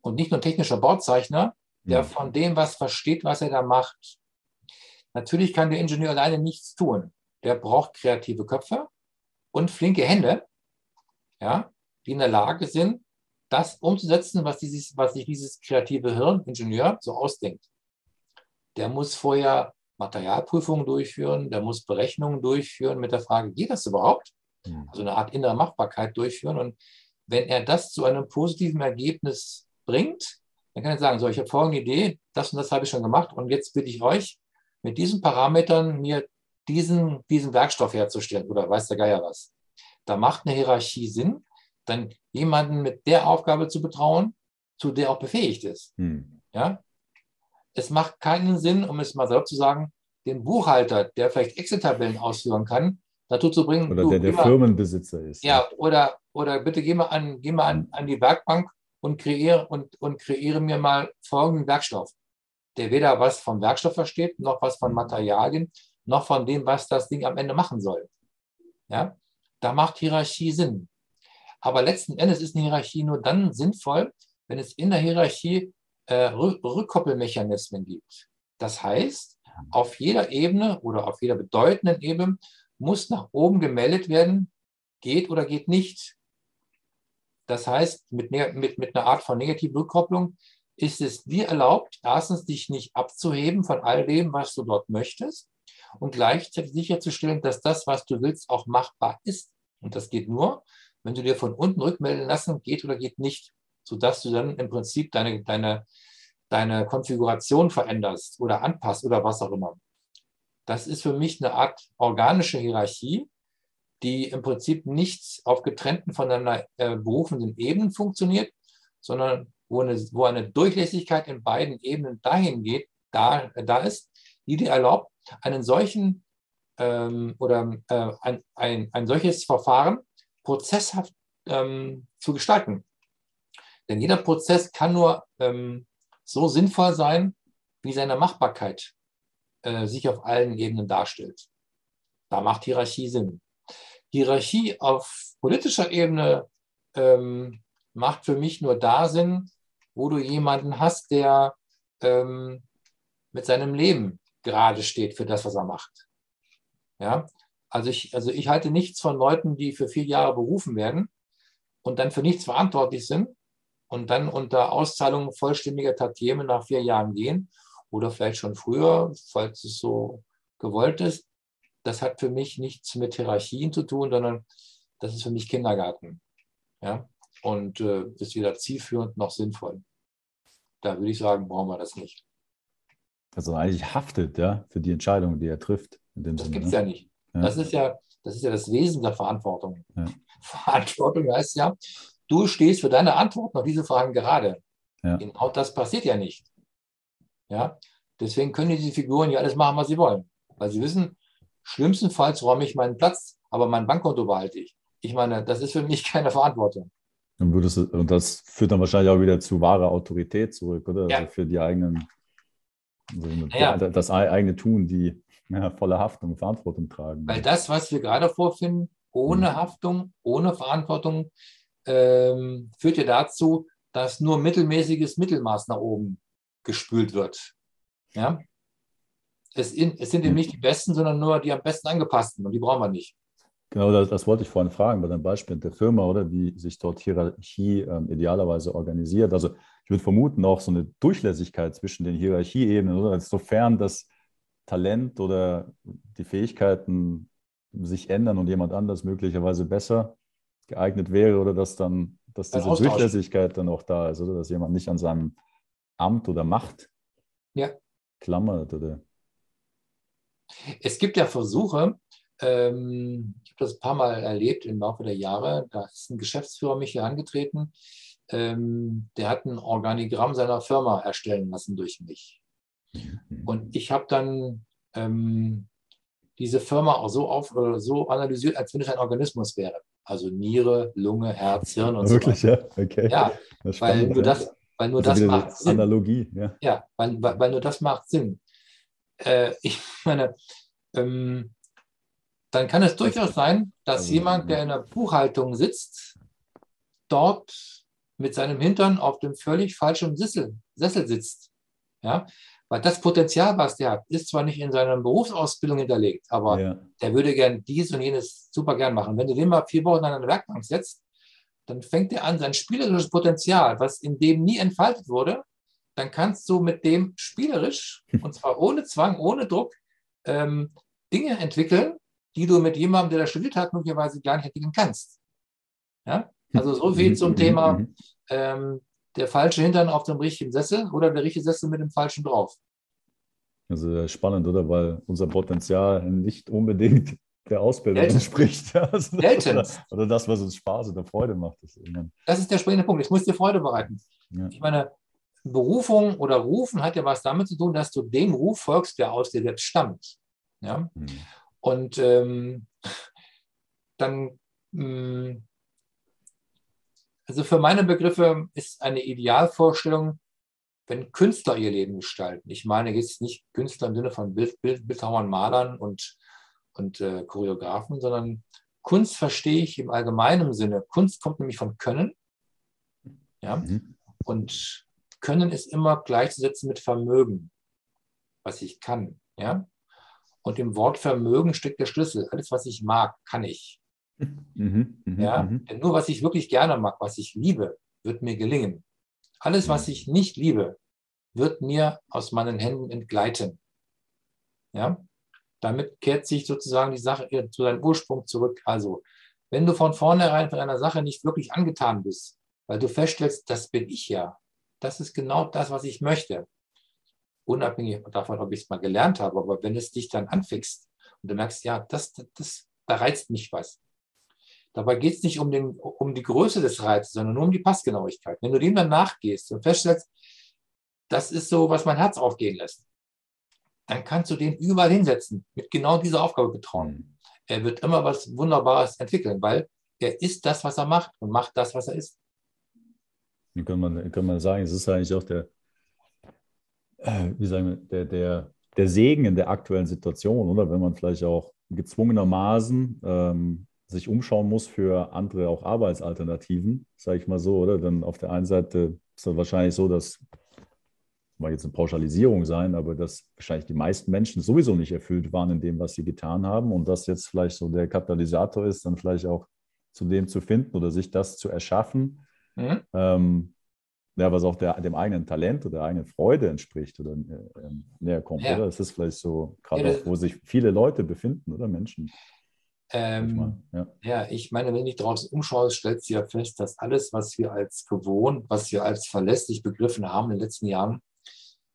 Speaker 2: und nicht nur ein technischer Bauzeichner, der von dem was versteht, was er da macht. Natürlich kann der Ingenieur alleine nichts tun. Der braucht kreative Köpfe und flinke Hände, ja, die in der Lage sind, das umzusetzen, was, dieses, was sich dieses kreative Hirn, Ingenieur, so ausdenkt. Der muss vorher Materialprüfungen durchführen, der muss Berechnungen durchführen mit der Frage, geht das überhaupt? Mhm. Also eine Art innere Machbarkeit durchführen. Und wenn er das zu einem positiven Ergebnis bringt, dann kann ich sagen, so, ich habe folgende Idee, das und das habe ich schon gemacht und jetzt bitte ich euch, mit diesen Parametern mir diesen, diesen Werkstoff herzustellen oder weiß der Geier was. Da macht eine Hierarchie Sinn, dann jemanden mit der Aufgabe zu betrauen, zu der auch befähigt ist. Hm. Ja? Es macht keinen Sinn, um es mal selbst zu sagen, den Buchhalter, der vielleicht Excel-Tabellen ausführen kann, dazu zu bringen.
Speaker 1: Oder du, der der Firmenbesitzer ist.
Speaker 2: Ja, oder, oder bitte geh mal, an, geh mal an, an die Werkbank und kreiere, und, und kreiere mir mal folgenden Werkstoff, der weder was vom Werkstoff versteht, noch was von Materialien, noch von dem, was das Ding am Ende machen soll. Ja? Da macht Hierarchie Sinn. Aber letzten Endes ist eine Hierarchie nur dann sinnvoll, wenn es in der Hierarchie äh, Rückkoppelmechanismen gibt. Das heißt, auf jeder Ebene oder auf jeder bedeutenden Ebene muss nach oben gemeldet werden, geht oder geht nicht. Das heißt, mit, mit, mit einer Art von negativer Rückkopplung ist es dir erlaubt, erstens dich nicht abzuheben von all dem, was du dort möchtest und gleichzeitig sicherzustellen, dass das, was du willst, auch machbar ist Und das geht nur, wenn du dir von unten rückmelden lassen, geht oder geht nicht, sodass du dann im Prinzip deine, deine, deine Konfiguration veränderst oder anpasst oder was auch immer. Das ist für mich eine Art organische Hierarchie, die im Prinzip nicht auf getrennten voneinander äh, berufenden Ebenen funktioniert, sondern wo eine, wo eine Durchlässigkeit in beiden Ebenen dahin geht, da, da ist, die dir erlaubt, einen solchen ähm, oder äh, ein, ein, ein solches Verfahren prozesshaft ähm, zu gestalten. Denn jeder Prozess kann nur ähm, so sinnvoll sein, wie seine Machbarkeit äh, sich auf allen Ebenen darstellt. Da macht Hierarchie Sinn. Hierarchie auf politischer Ebene ähm, macht für mich nur da Sinn, wo du jemanden hast, der ähm, mit seinem Leben gerade steht für das, was er macht. Ja, also ich, also ich halte nichts von Leuten, die für vier Jahre berufen werden und dann für nichts verantwortlich sind und dann unter Auszahlung vollständiger Tatieme nach vier Jahren gehen oder vielleicht schon früher, falls es so gewollt ist. Das hat für mich nichts mit Hierarchien zu tun, sondern das ist für mich Kindergarten. Ja? Und äh, ist weder zielführend noch sinnvoll. Da würde ich sagen, brauchen wir das nicht.
Speaker 1: Also eigentlich haftet, ja, für die Entscheidung, die er trifft.
Speaker 2: Das gibt es ne? ja nicht. Ja. Das, ist ja, das ist ja das Wesen der Verantwortung. Ja. Verantwortung heißt ja, du stehst für deine Antworten auf diese Fragen gerade. Ja. Genau das passiert ja nicht. Ja? Deswegen können diese Figuren ja alles machen, was sie wollen. Weil sie wissen, schlimmstenfalls räume ich meinen Platz, aber mein Bankkonto behalte ich. Ich meine, das ist für mich keine Verantwortung.
Speaker 1: Und, würdest, und das führt dann wahrscheinlich auch wieder zu wahrer Autorität zurück, oder? Ja. Also für die eigenen, also ja. das eigene Tun, die ja, volle Haftung, und Verantwortung tragen.
Speaker 2: Weil das, was wir gerade vorfinden, ohne mhm. Haftung, ohne Verantwortung, ähm, führt ja dazu, dass nur mittelmäßiges Mittelmaß nach oben gespült wird. Ja? Es, in, es sind eben nicht die Besten, sondern nur die am besten angepassten und die brauchen wir nicht.
Speaker 1: Genau, das, das wollte ich vorhin fragen, bei deinem Beispiel der Firma, oder wie sich dort Hierarchie ähm, idealerweise organisiert. Also ich würde vermuten, auch so eine Durchlässigkeit zwischen den Hierarchieebenen, oder? Sofern das Talent oder die Fähigkeiten sich ändern und jemand anders möglicherweise besser geeignet wäre, oder dass dann, dass diese Durchlässigkeit dann auch da ist, oder dass jemand nicht an seinem Amt oder Macht
Speaker 2: ja.
Speaker 1: klammert. Oder?
Speaker 2: Es gibt ja Versuche, ähm, ich habe das ein paar Mal erlebt im Laufe der Jahre, da ist ein Geschäftsführer mich hier angetreten, ähm, der hat ein Organigramm seiner Firma erstellen lassen durch mich. Mhm. Und ich habe dann ähm, diese Firma auch so, auf, so analysiert, als wenn es ein Organismus wäre. Also Niere, Lunge, Herz, Hirn und
Speaker 1: Wirklich,
Speaker 2: so
Speaker 1: weiter. ja? Okay.
Speaker 2: Ja, weil nur das, weil nur das macht Sinn.
Speaker 1: Analogie, ja.
Speaker 2: Ja, weil, weil, weil nur das macht Sinn. Äh, ich meine, ähm, dann kann es durchaus sein, dass also, jemand, der in der Buchhaltung sitzt, dort mit seinem Hintern auf dem völlig falschen Sessel, Sessel sitzt. Ja? Weil das Potenzial, was der hat, ist zwar nicht in seiner Berufsausbildung hinterlegt, aber ja. der würde gern dies und jenes super gern machen. Wenn du den mal vier Wochen an eine Werkbank setzt, dann fängt er an, sein spielerisches Potenzial, was in dem nie entfaltet wurde, dann kannst du mit dem spielerisch, und zwar ohne Zwang, ohne Druck, ähm, Dinge entwickeln, die du mit jemandem, der das studiert hat, möglicherweise gar nicht entwickeln kannst. Ja? Also so viel zum Thema ähm, der falsche Hintern auf dem richtigen Sessel oder der richtige Sessel mit dem falschen drauf.
Speaker 1: Also spannend, oder? Weil unser Potenzial nicht unbedingt der Ausbildung Selten. entspricht. Also oder, oder, das, was uns Spaß oder Freude macht.
Speaker 2: Das, das ist der springende Punkt. Es muss dir Freude bereiten. Ja. Ich meine, Berufung oder Rufen hat ja was damit zu tun, dass du dem Ruf folgst, der aus dir selbst stammt. Ja? Mhm. Und ähm, dann, mh, mm, also für meine Begriffe ist eine Idealvorstellung, wenn Künstler ihr Leben gestalten. Ich meine jetzt nicht Künstler im Sinne von Bild, Bild, Bildhauern, Malern und und äh, Choreografen, sondern Kunst verstehe ich im allgemeinen Sinne. Kunst kommt nämlich von Können. Ja? Mhm. Und Können ist immer gleichzusetzen mit Vermögen, was ich kann. Ja? Und im Wort Vermögen steckt der Schlüssel. Alles, was ich mag, kann ich. Mhm, mh, ja? Mh. Denn nur was ich wirklich gerne mag, was ich liebe, wird mir gelingen. Alles, was mhm. ich nicht liebe, wird mir aus meinen Händen entgleiten. Ja? Damit kehrt sich sozusagen die Sache zu seinem Ursprung zurück. Also wenn du von vornherein von einer Sache nicht wirklich angetan bist, weil du feststellst, das bin ich ja. Das ist genau das, was ich möchte. Unabhängig davon, ob ich es mal gelernt habe, aber wenn es dich dann anfixt und du merkst, ja, das, das, das da reizt mich was. Dabei geht es nicht um, den, um die Größe des Reizes, sondern nur um die Passgenauigkeit. Wenn du dem dann nachgehst und feststellst, das ist so, was mein Herz aufgehen lässt, dann kannst du den überall hinsetzen, mit genau dieser Aufgabe betrauen. Er wird immer was Wunderbares entwickeln, weil er ist das, was er macht und macht das, was er ist.
Speaker 1: Wie kann man, kann man sagen, es ist eigentlich auch der, äh, wie sagen wir, der, der, der Segen in der aktuellen Situation, oder? Wenn man vielleicht auch gezwungenermaßen ähm, sich umschauen muss für andere auch Arbeitsalternativen, sage ich mal so, oder? Dann auf der einen Seite ist es wahrscheinlich so, dass mag jetzt eine Pauschalisierung sein, aber dass wahrscheinlich die meisten Menschen sowieso nicht erfüllt waren in dem, was sie getan haben und das jetzt vielleicht so der Katalysator ist, dann vielleicht auch zu dem zu finden oder sich das zu erschaffen, mhm. ähm, ja, was auch der, dem eigenen Talent oder der eigenen Freude entspricht oder äh, näher kommt, ja. oder? Das ist vielleicht so, gerade ja, auch, wo sich viele Leute befinden, oder Menschen.
Speaker 2: Ähm, ja. ja. ich meine, wenn ich draußen umschaue, stellt sich ja fest, dass alles, was wir als gewohnt, was wir als verlässlich begriffen haben in den letzten Jahren,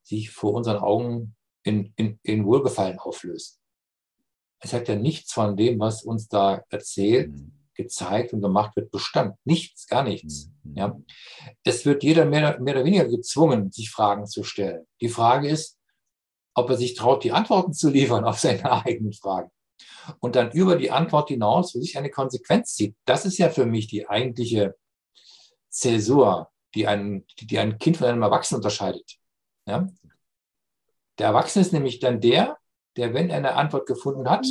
Speaker 2: sich vor unseren Augen in, in, in Wohlgefallen auflöst. Es hat ja nichts von dem, was uns da erzählt, mhm. gezeigt und gemacht wird, Bestand. Nichts, gar nichts. Mhm. Ja. Es wird jeder mehr, mehr oder weniger gezwungen, sich Fragen zu stellen. Die Frage ist, ob er sich traut, die Antworten zu liefern auf seine eigenen Fragen und dann über die Antwort hinaus für sich eine Konsequenz zieht. Das ist ja für mich die eigentliche Zäsur, die ein, die ein Kind von einem Erwachsenen unterscheidet. Ja? Der Erwachsene ist nämlich dann der, der, wenn er eine Antwort gefunden hat,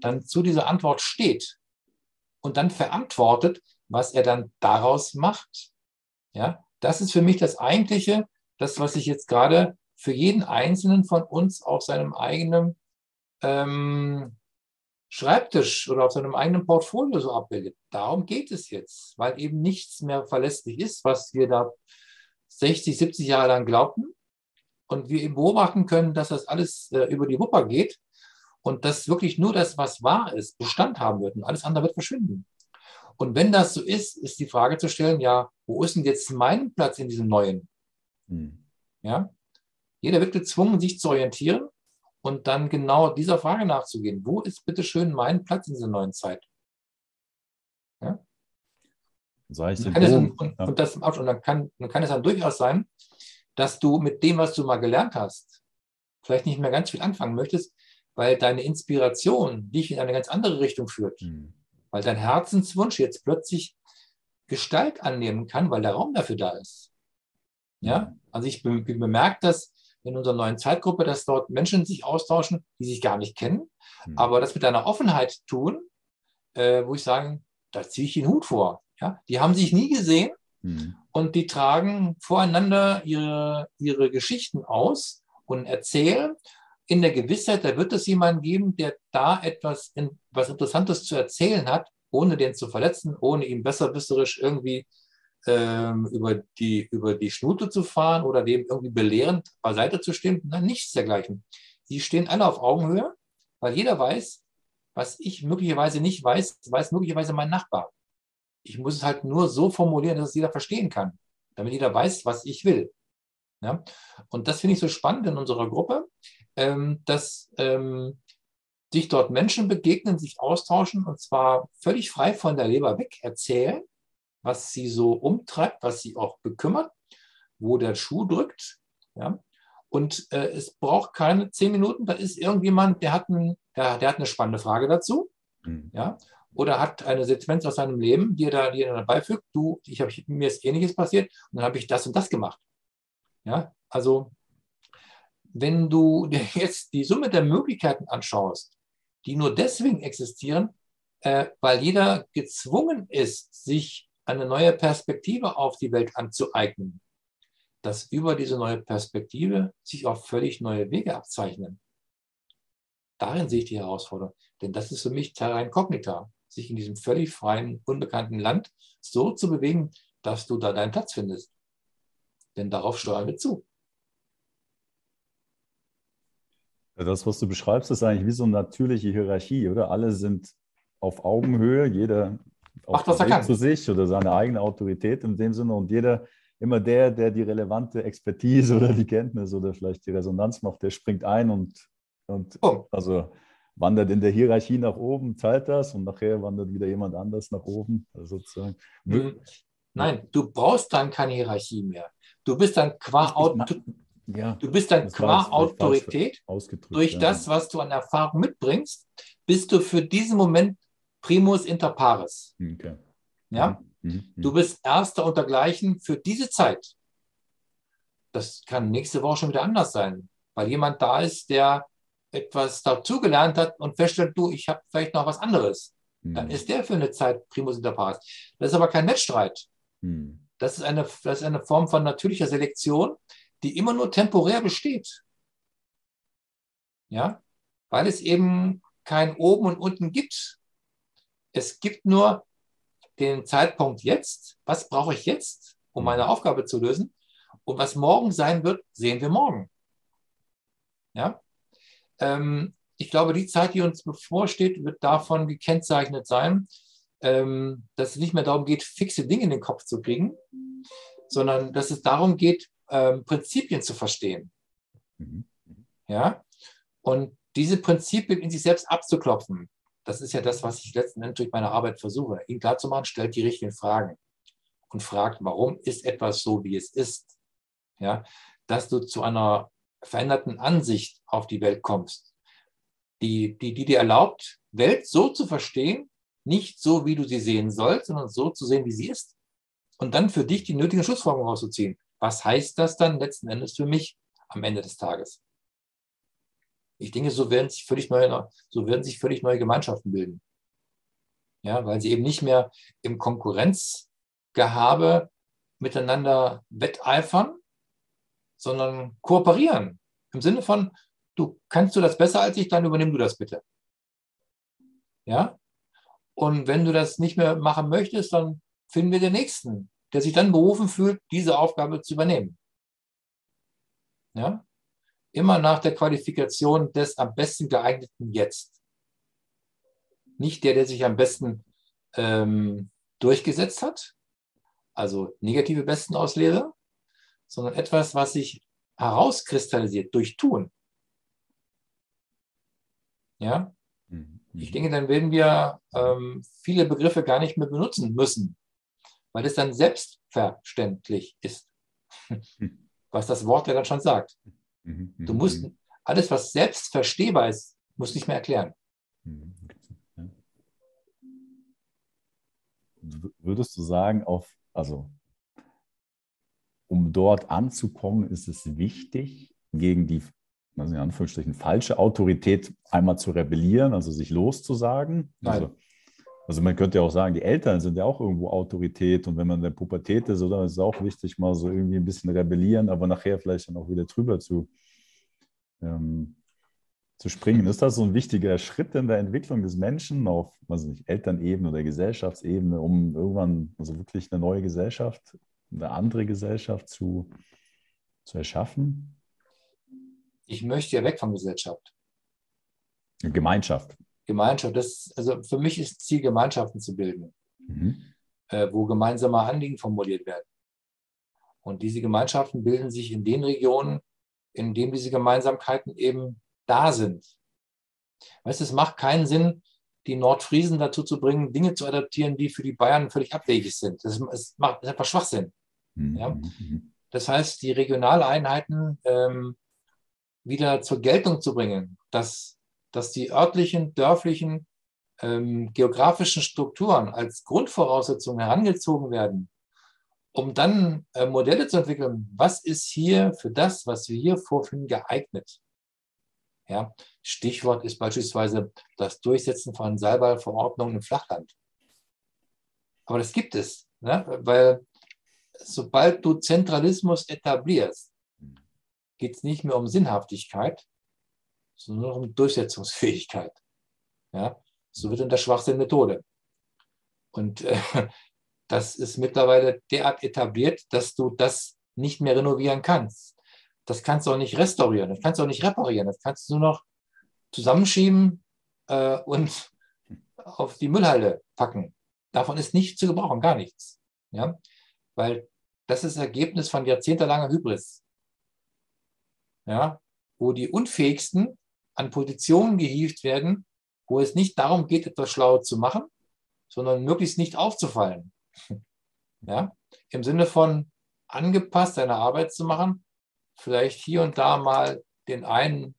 Speaker 2: dann zu dieser Antwort steht und dann verantwortet, was er dann daraus macht. Ja, das ist für mich das eigentliche, das, was ich jetzt gerade für jeden Einzelnen von uns auf seinem eigenen ähm, Schreibtisch oder auf seinem eigenen Portfolio so abbildet. Darum geht es jetzt, weil eben nichts mehr verlässlich ist, was wir da 60, 70 Jahre lang glaubten. Und wir eben beobachten können, dass das alles äh, über die Wupper geht und dass wirklich nur das, was wahr ist, Bestand haben wird und alles andere wird verschwinden. Und wenn das so ist, ist die Frage zu stellen, ja, wo ist denn jetzt mein Platz in diesem Neuen? Hm. Ja? Jeder wird gezwungen, sich zu orientieren und dann genau dieser Frage nachzugehen. Wo ist bitte schön mein Platz in dieser neuen Zeit? Ja?
Speaker 1: Und,
Speaker 2: und, und, das, und dann, kann, dann kann es dann durchaus sein, dass du mit dem, was du mal gelernt hast, vielleicht nicht mehr ganz viel anfangen möchtest, weil deine Inspiration dich in eine ganz andere Richtung führt. Mhm. Weil dein Herzenswunsch jetzt plötzlich Gestalt annehmen kann, weil der Raum dafür da ist. Ja, hm. also ich, be bemerke das in unserer neuen Zeitgruppe, dass dort Menschen sich austauschen, die sich gar nicht kennen, mhm. aber das mit einer Offenheit tun, äh, wo ich sage, da ziehe ich den Hut vor. Ja? Die haben sich nie gesehen mhm. und die tragen voreinander ihre, ihre Geschichten aus und erzählen in der Gewissheit, da wird es jemanden geben, der da etwas in, was Interessantes zu erzählen hat, ohne den zu verletzen, ohne ihn besserwisserisch irgendwie über, die, über die Schnute zu fahren oder dem irgendwie belehrend beiseite zu stehen. Nein, nichts dergleichen. Die stehen alle auf Augenhöhe, weil jeder weiß, was ich möglicherweise nicht weiß, weiß möglicherweise mein Nachbar. Ich muss es halt nur so formulieren, dass es jeder verstehen kann, damit jeder weiß, was ich will. Ja? Und das finde ich so spannend in unserer Gruppe, ähm, dass ähm, sich dort Menschen begegnen, sich austauschen und zwar völlig frei von der Leber weg erzählen was sie so umtreibt, was sie auch bekümmert, wo der Schuh drückt. Ja? Und äh, es braucht keine zehn Minuten, da ist irgendjemand, der hat, ein, der, der hat eine spannende Frage dazu. Mhm. Ja? Oder hat eine Sequenz aus seinem Leben, die er da, die er dabei fügt. Du, ich habe mir ist ähnliches passiert und dann habe ich das und das gemacht. Ja, also wenn du dir jetzt die Summe der Möglichkeiten anschaust, die nur deswegen existieren, äh, weil jeder gezwungen ist, sich eine neue Perspektive auf die Welt anzueignen, dass über diese neue Perspektive sich auch völlig neue Wege abzeichnen. Darin sehe ich die Herausforderung, denn das ist für mich Terra Incognita, sich in diesem völlig freien, unbekannten Land so zu bewegen, dass du da deinen Platz findest. Denn darauf steuern wir zu.
Speaker 1: Das, was du beschreibst, ist eigentlich wie so eine natürliche Hierarchie, oder? Alle sind auf Augenhöhe, jeder macht, was er kann. Zu sich oder seine eigene Autorität in dem Sinne und jeder, immer der, der die relevante Expertise oder die Kenntnis oder vielleicht die Resonanz macht, der springt ein und, und oh. also wandert in der Hierarchie nach oben, teilt das und nachher wandert wieder jemand anders nach oben, also sozusagen.
Speaker 2: Hm. Nein, du brauchst dann keine Hierarchie mehr. Du bist dann qua, Auto, ja, du bist dann qua Autorität durch ja. das, was du an Erfahrung mitbringst, bist du für diesen Moment primus inter pares. Okay. Ja? Mhm. mhm. Du bist Erster untergleichen für diese Zeit. Das kann nächste Woche schon wieder anders sein, weil jemand da ist, der etwas dazugelernt hat und feststellt, du, ich habe vielleicht noch was anderes. Mhm. Dann ist der für eine Zeit primus inter pares. Das ist aber kein Wettstreit. Mhm. Das, ist eine, das ist eine Form von natürlicher Selektion, die immer nur temporär besteht. Ja, weil es eben kein Oben und Unten gibt. Es gibt nur den Zeitpunkt jetzt. Was brauche ich jetzt, um meine mhm. Aufgabe zu lösen? Und was morgen sein wird, sehen wir morgen. Ja? Ähm, ich glaube, die Zeit, die uns bevorsteht, wird davon gekennzeichnet sein, ähm, dass es nicht mehr darum geht, fixe Dinge in den Kopf zu kriegen, sondern dass es darum geht, ähm, Prinzipien zu verstehen. Mhm. Ja? Und diese Prinzipien in sich selbst abzuklopfen, das ist ja das, was ich letzten Endes durch meine Arbeit versuche. Ihnen klarzumachen, stellt die richtigen Fragen und fragt, warum ist etwas so, wie es ist? Ja? Dass du zu einer veränderten Ansicht auf die Welt kommst, die, die, die dir erlaubt, Welt so zu verstehen, nicht so, wie du sie sehen sollst, sondern so zu sehen, wie sie ist. Und dann für dich die nötigen Schlussfolgerungen rauszuziehen. Was heißt das dann letzten Endes für mich am Ende des Tages? Ich denke, so werden sich völlig neue, so werden sich völlig neue Gemeinschaften bilden. Ja, weil sie eben nicht mehr im Konkurrenzgehabe miteinander wetteifern, sondern kooperieren. Im Sinne von, du kannst du das besser als ich, dann übernimm du das bitte. Ja? Und wenn du das nicht mehr machen möchtest, dann finden wir den nächsten, der sich dann berufen fühlt, diese Aufgabe zu übernehmen. Ja? Immer nach der Qualifikation des am besten geeigneten Jetzt. Nicht der, der sich am besten ähm, durchgesetzt hat, also negative Bestenauslehre, sondern etwas, was sich herauskristallisiert durch Tun. Ja? Mhm. Ich denke, dann werden wir ähm, viele Begriffe gar nicht mehr benutzen müssen, weil es dann selbstverständlich ist, was das Wort ja dann schon sagt. Mhm, du mhm, musst mhm. alles, was selbstverstehbar ist, musst nicht mehr erklären.
Speaker 1: Würdest du sagen, auf, also um dort anzukommen, ist es wichtig, gegen die also in Anführungsstrichen falsche Autorität einmal zu rebellieren, also sich loszusagen. Also, also, man könnte ja auch sagen, die Eltern sind ja auch irgendwo Autorität und wenn man in der Pubertät ist, oder ist es auch wichtig, mal so irgendwie ein bisschen rebellieren, aber nachher vielleicht dann auch wieder drüber zu, ähm, zu springen. Ist das so ein wichtiger Schritt in der Entwicklung des Menschen auf weiß nicht, Elternebene oder Gesellschaftsebene, um irgendwann also wirklich eine neue Gesellschaft, eine andere Gesellschaft zu, zu erschaffen?
Speaker 2: Ich möchte ja weg von Gesellschaft.
Speaker 1: Gemeinschaft.
Speaker 2: Gemeinschaft. Das, also für mich ist Ziel, Gemeinschaften zu bilden, mhm. äh, wo gemeinsame Anliegen formuliert werden. Und diese Gemeinschaften bilden sich in den Regionen, in denen diese Gemeinsamkeiten eben da sind. Weißt du, es macht keinen Sinn, die Nordfriesen dazu zu bringen, Dinge zu adaptieren, die für die Bayern völlig abwegig sind. Das, ist, macht, das ist einfach Schwachsinn. Mhm. Ja? Mhm. Das heißt, die Regionaleinheiten ähm, wieder zur Geltung zu bringen, dass, dass die örtlichen, dörflichen, ähm, geografischen Strukturen als Grundvoraussetzung herangezogen werden, um dann äh, Modelle zu entwickeln, was ist hier für das, was wir hier vorfinden, geeignet. Ja, Stichwort ist beispielsweise das Durchsetzen von Seilballverordnungen im Flachland. Aber das gibt es, ne? weil sobald du Zentralismus etablierst, geht es nicht mehr um Sinnhaftigkeit, sondern nur um Durchsetzungsfähigkeit. Ja? So wird in der Schwachsinn Methode. Und äh, das ist mittlerweile derart etabliert, dass du das nicht mehr renovieren kannst. Das kannst du auch nicht restaurieren, das kannst du auch nicht reparieren, das kannst du nur noch zusammenschieben äh, und auf die Müllhalde packen. davon ist nichts zu gebrauchen, gar nichts. Ja? Weil das ist Ergebnis von jahrzehntelanger Hybris. Ja? Wo die Unfähigsten an Positionen gehievt werden, wo es nicht darum geht, etwas schlau zu machen, sondern möglichst nicht aufzufallen. Ja? Im Sinne von angepasst seine Arbeit zu machen, vielleicht hier und da mal den einen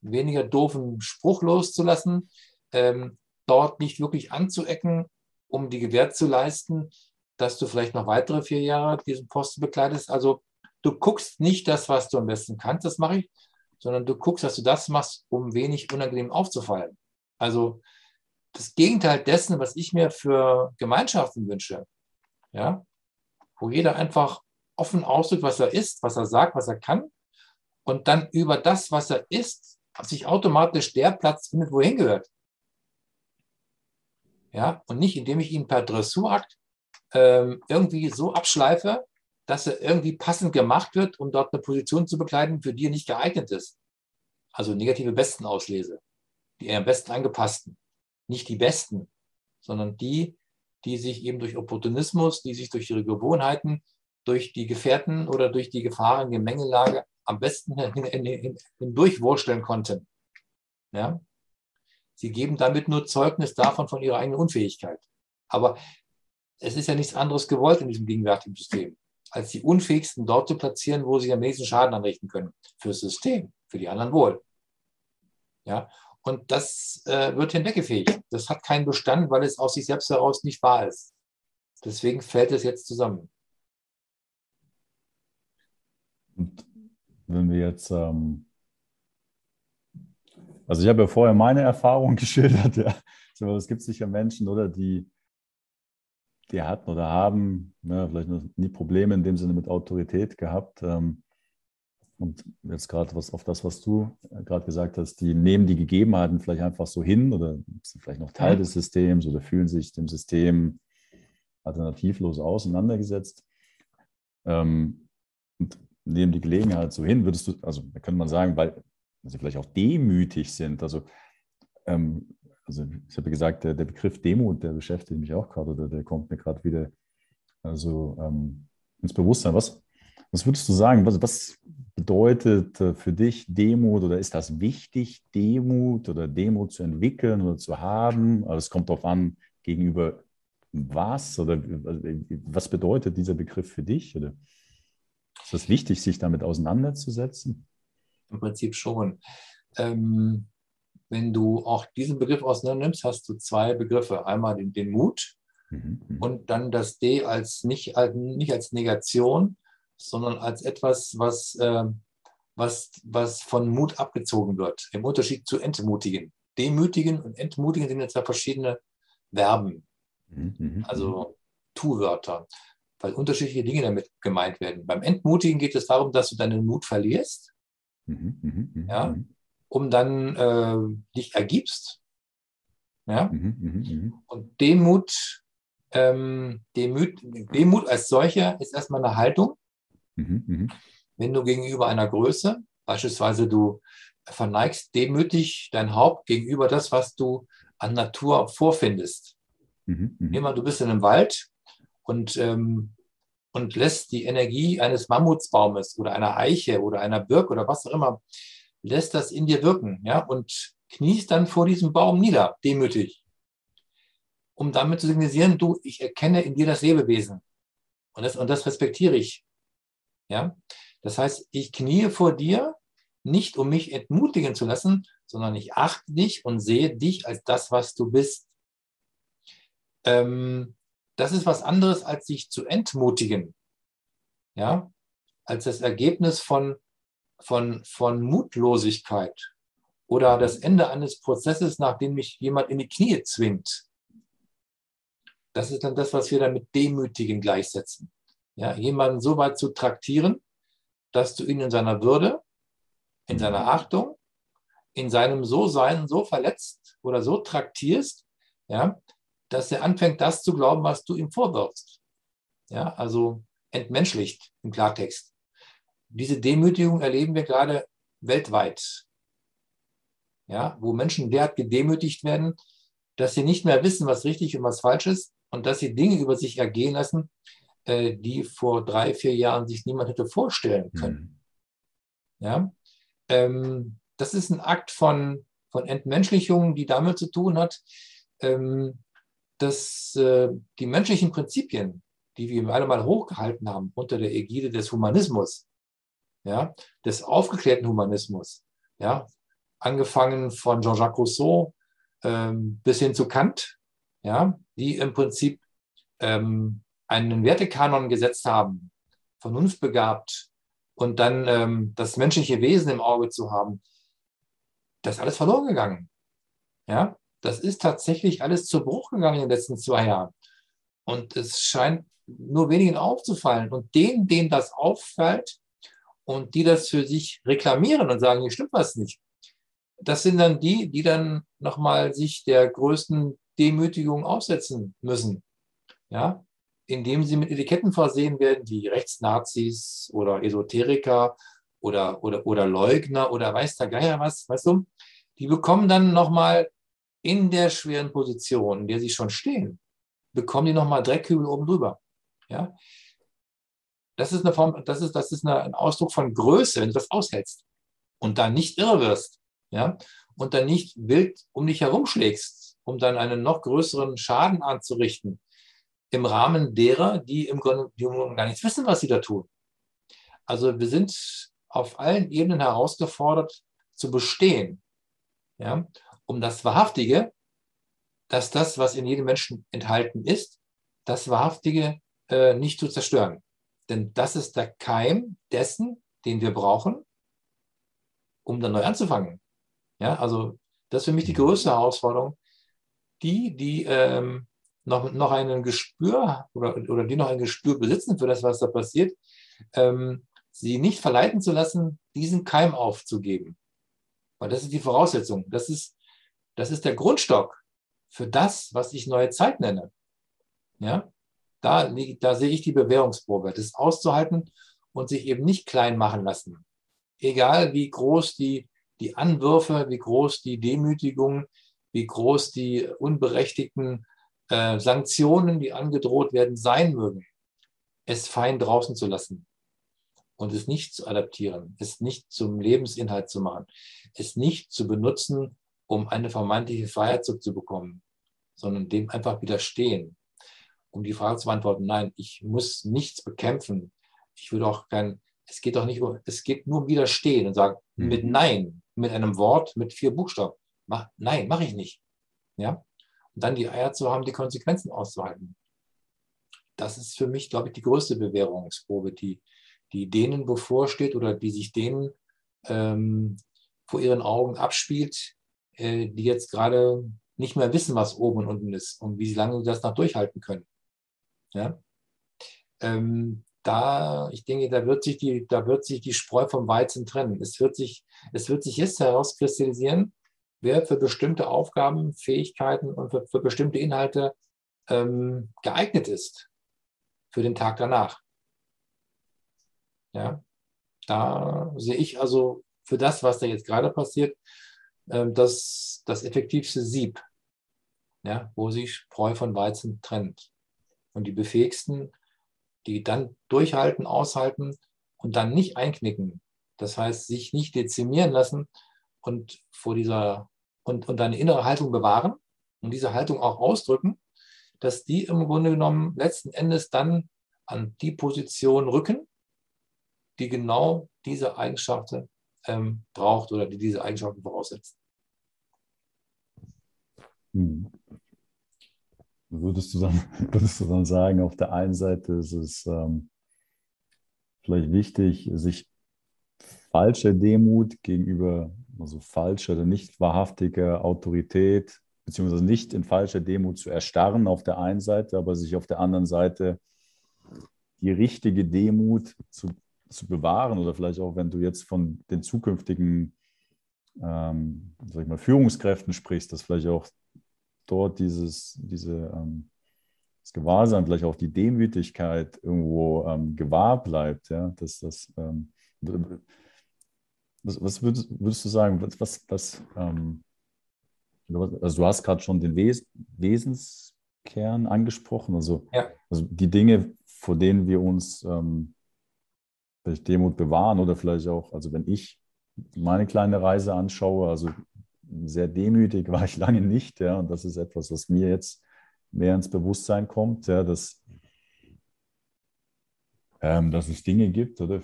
Speaker 2: weniger doofen Spruch loszulassen, ähm, dort nicht wirklich anzuecken, um die Gewähr zu leisten, dass du vielleicht noch weitere vier Jahre diesen Posten bekleidest. Also du guckst nicht das, was du am besten kannst, das mache ich, sondern du guckst, dass du das machst, um wenig unangenehm aufzufallen. Also das Gegenteil dessen, was ich mir für Gemeinschaften wünsche, ja, wo jeder einfach offen ausdrückt, was er ist, was er sagt, was er kann und dann über das, was er ist, sich automatisch der Platz findet, wo er hingehört. Ja, und nicht, indem ich ihn per Dressurakt ähm, irgendwie so abschleife, dass er irgendwie passend gemacht wird, um dort eine Position zu bekleiden, für die er nicht geeignet ist. Also negative Besten auslese, die eher am besten angepassten. Nicht die Besten, sondern die, die sich eben durch Opportunismus, die sich durch ihre Gewohnheiten, durch die Gefährten oder durch die Gefahrengemengelage am besten hindurchwursteln konnten. Ja? Sie geben damit nur Zeugnis davon von ihrer eigenen Unfähigkeit. Aber es ist ja nichts anderes gewollt in diesem gegenwärtigen System, als die Unfähigsten dort zu platzieren, wo sie am nächsten Schaden anrichten können. Fürs System, für die anderen wohl. Ja? Und das äh, wird hinweggefegt. Das hat keinen Bestand, weil es aus sich selbst heraus nicht wahr ist. Deswegen fällt es jetzt zusammen.
Speaker 1: Und wenn wir jetzt, ähm, also ich habe ja vorher meine Erfahrung geschildert, ja. es gibt sicher Menschen, oder die, die hatten oder haben, ne, vielleicht noch nie Probleme in dem Sinne mit Autorität gehabt. Ähm, und jetzt gerade was auf das, was du gerade gesagt hast, die nehmen die Gegebenheiten vielleicht einfach so hin oder sind vielleicht noch Teil des Systems oder fühlen sich dem System alternativlos auseinandergesetzt. Ähm, und nehmen die Gelegenheit so hin, würdest du, also da könnte man sagen, weil sie vielleicht auch demütig sind. Also, ähm, also ich habe gesagt, der, der, Begriff Demut, der beschäftigt mich auch gerade oder der kommt mir gerade wieder also, ähm, ins Bewusstsein. Was, was würdest du sagen? Was, was bedeutet äh, für dich Demut oder ist das wichtig, Demut oder Demut zu entwickeln oder zu haben? Also es kommt darauf an, gegenüber was oder was bedeutet dieser Begriff für dich? Oder? Ist es wichtig, sich damit auseinanderzusetzen?
Speaker 2: Im Prinzip schon. Ähm, wenn du auch diesen Begriff auseinander nimmst, hast du zwei Begriffe. Einmal den, den Mut mhm, mhm. und dann das D als nicht, nicht als Negation, sondern als etwas, was, äh, was, was von Mut abgezogen wird. Im Unterschied zu entmutigen. Demütigen und entmutigen sind jetzt ja verschiedene Verben. Mhm, mhm also mhm. Tu-Wörter weil unterschiedliche Dinge damit gemeint werden. Beim Entmutigen geht es darum, dass du deinen Mut verlierst, mhm, mh, mh, ja, mhm. Um dann äh, dich ergibst. Ja? Mhm, mh, mhm. Und Demut, ähm, Demut, Demut als solcher ist erstmal eine Haltung. Mhm, Wenn du gegenüber einer Größe, beispielsweise du verneigst demütig dein Haupt gegenüber das, was du an Natur vorfindest. Mhm, Nehmen wir, du bist in einem Wald und, ähm, und lässt die Energie eines Mammutsbaumes oder einer Eiche oder einer Birke oder was auch immer, lässt das in dir wirken ja, und kniest dann vor diesem Baum nieder, demütig, um damit zu signalisieren, du, ich erkenne in dir das Lebewesen und das, und das respektiere ich. Ja? Das heißt, ich kniee vor dir, nicht um mich entmutigen zu lassen, sondern ich achte dich und sehe dich als das, was du bist. Ähm, das ist was anderes, als sich zu entmutigen. Ja, als das Ergebnis von, von, von Mutlosigkeit oder das Ende eines Prozesses, nachdem mich jemand in die Knie zwingt. Das ist dann das, was wir dann mit Demütigen gleichsetzen. Ja, jemanden so weit zu traktieren, dass du ihn in seiner Würde, in seiner Achtung, in seinem So-Sein so verletzt oder so traktierst, ja, dass er anfängt, das zu glauben, was du ihm vorwirfst. Ja, also entmenschlicht im Klartext. Diese Demütigung erleben wir gerade weltweit. Ja, wo Menschen derart gedemütigt werden, dass sie nicht mehr wissen, was richtig und was falsch ist und dass sie Dinge über sich ergehen lassen, äh, die vor drei, vier Jahren sich niemand hätte vorstellen können. Mhm. Ja? Ähm, das ist ein Akt von, von Entmenschlichung, die damit zu tun hat, ähm, dass äh, die menschlichen Prinzipien, die wir alle mal hochgehalten haben unter der Ägide des Humanismus, ja, des aufgeklärten Humanismus, ja, angefangen von Jean-Jacques Rousseau ähm, bis hin zu Kant, ja, die im Prinzip ähm, einen Wertekanon gesetzt haben, vernunftbegabt und dann ähm, das menschliche Wesen im Auge zu haben, das ist alles verloren gegangen. Ja, das ist tatsächlich alles zu Bruch gegangen in den letzten zwei Jahren. Und es scheint nur wenigen aufzufallen. Und denen, denen das auffällt und die das für sich reklamieren und sagen, hier stimmt was nicht, das sind dann die, die dann nochmal sich der größten Demütigung aussetzen müssen. Ja, indem sie mit Etiketten versehen werden, wie Rechtsnazis oder Esoteriker oder, oder, oder Leugner oder weiß der Geier was, weißt du? Die bekommen dann nochmal in der schweren Position, in der sie schon stehen, bekommen die nochmal Dreckkübel oben drüber. Ja? Das ist, eine Form, das ist, das ist eine, ein Ausdruck von Größe, wenn du das aushältst und dann nicht irre wirst ja? und dann nicht wild um dich herumschlägst, um dann einen noch größeren Schaden anzurichten im Rahmen derer, die im Grunde gar nicht wissen, was sie da tun. Also wir sind auf allen Ebenen herausgefordert zu bestehen. Ja? um das Wahrhaftige, dass das, was in jedem Menschen enthalten ist, das Wahrhaftige äh, nicht zu zerstören. Denn das ist der Keim dessen, den wir brauchen, um dann neu anzufangen. Ja, also das ist für mich die größte Herausforderung. Die, die ähm, noch, noch ein Gespür oder, oder die noch ein Gespür besitzen für das, was da passiert, ähm, sie nicht verleiten zu lassen, diesen Keim aufzugeben. Weil das ist die Voraussetzung. Das ist das ist der Grundstock für das, was ich neue Zeit nenne. Ja, da, da sehe ich die Bewährungsprobe, das auszuhalten und sich eben nicht klein machen lassen. Egal wie groß die, die Anwürfe, wie groß die Demütigung, wie groß die unberechtigten äh, Sanktionen, die angedroht werden, sein mögen, es fein draußen zu lassen und es nicht zu adaptieren, es nicht zum Lebensinhalt zu machen, es nicht zu benutzen, um eine vermeintliche Freiheit zurückzubekommen, sondern dem einfach widerstehen, um die Frage zu beantworten, nein, ich muss nichts bekämpfen. Ich will auch kein, es geht doch nicht um, es geht nur um Widerstehen und sagen, mhm. mit Nein, mit einem Wort, mit vier Buchstaben. Mach, nein, mache ich nicht. Ja? Und dann die Eier zu haben, die Konsequenzen auszuhalten. Das ist für mich, glaube ich, die größte Bewährungsprobe, die, die denen bevorsteht oder die sich denen ähm, vor ihren Augen abspielt, äh, die jetzt gerade nicht mehr wissen, was oben und unten ist und wie lange sie das noch durchhalten können. Ja? Ähm, da, ich denke, da wird sich die, da wird sich die Spreu vom Weizen trennen. Es wird sich, es wird sich jetzt herauskristallisieren, wer für bestimmte Aufgaben, Fähigkeiten und für, für bestimmte Inhalte ähm, geeignet ist für den Tag danach. Ja, da sehe ich also für das, was da jetzt gerade passiert, ähm, das, das effektivste Sieb, ja, wo sich Spreu von Weizen trennt. Und die befähigsten, die dann durchhalten, aushalten und dann nicht einknicken, das heißt, sich nicht dezimieren lassen und vor dieser und, und eine innere Haltung bewahren und diese Haltung auch ausdrücken, dass die im Grunde genommen letzten Endes dann an die Position rücken, die genau diese Eigenschaften ähm, braucht oder die diese Eigenschaften voraussetzt.
Speaker 1: Hm. Würdest, du dann, würdest du dann sagen, auf der einen Seite ist es ähm, vielleicht wichtig, sich falscher Demut gegenüber, also falscher oder nicht wahrhaftiger Autorität, beziehungsweise nicht in falscher Demut zu erstarren auf der einen Seite, aber sich auf der anderen Seite die richtige Demut zu zu bewahren oder vielleicht auch, wenn du jetzt von den zukünftigen ähm, sag ich mal, Führungskräften sprichst, dass vielleicht auch dort dieses, diese, ähm, das Gewahrsein, vielleicht auch die Demütigkeit irgendwo ähm, gewahr bleibt, ja, dass das, ähm, was, was würdest, würdest, du sagen, was, was, was ähm, also du hast gerade schon den Wes Wesens, Kern angesprochen. Also,
Speaker 2: ja.
Speaker 1: also die Dinge, vor denen wir uns ähm, vielleicht Demut bewahren oder vielleicht auch, also wenn ich meine kleine Reise anschaue, also sehr demütig war ich lange nicht, ja, und das ist etwas, was mir jetzt mehr ins Bewusstsein kommt, ja, dass, ähm, dass es Dinge gibt, oder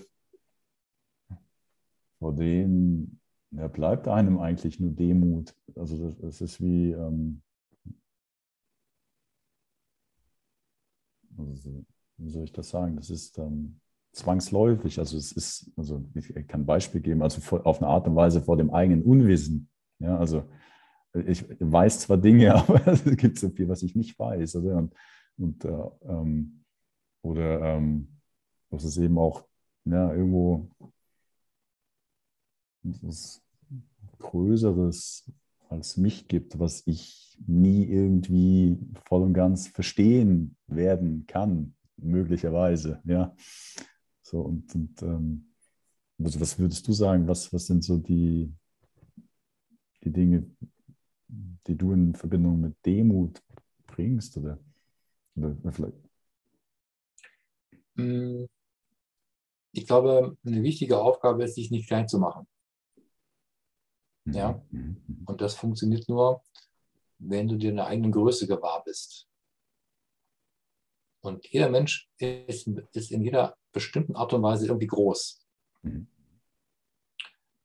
Speaker 1: vor denen ja, bleibt einem eigentlich nur Demut. Also das ist wie, ähm, also, wie soll ich das sagen? Das ist ähm, zwangsläufig. Also es ist, also ich kann ein Beispiel geben, also vor, auf eine Art und Weise vor dem eigenen Unwissen. Ja, also ich weiß zwar Dinge, aber es gibt so viel, was ich nicht weiß. Also, und, und äh, ähm, oder ähm, was es eben auch ja, irgendwo was Größeres als mich gibt, was ich nie irgendwie voll und ganz verstehen werden kann, möglicherweise. Ja. So, und, und ähm, also was würdest du sagen, was, was sind so die, die Dinge, die du in Verbindung mit Demut bringst? Oder, oder vielleicht?
Speaker 2: Hm. Ich glaube, eine wichtige Aufgabe ist, sich nicht klein zu machen. Ja? Mhm, mhm. Und das funktioniert nur, wenn du dir eine eigene Größe gewahr bist. Und jeder Mensch ist, ist in jeder bestimmten Art und Weise irgendwie groß. Mhm.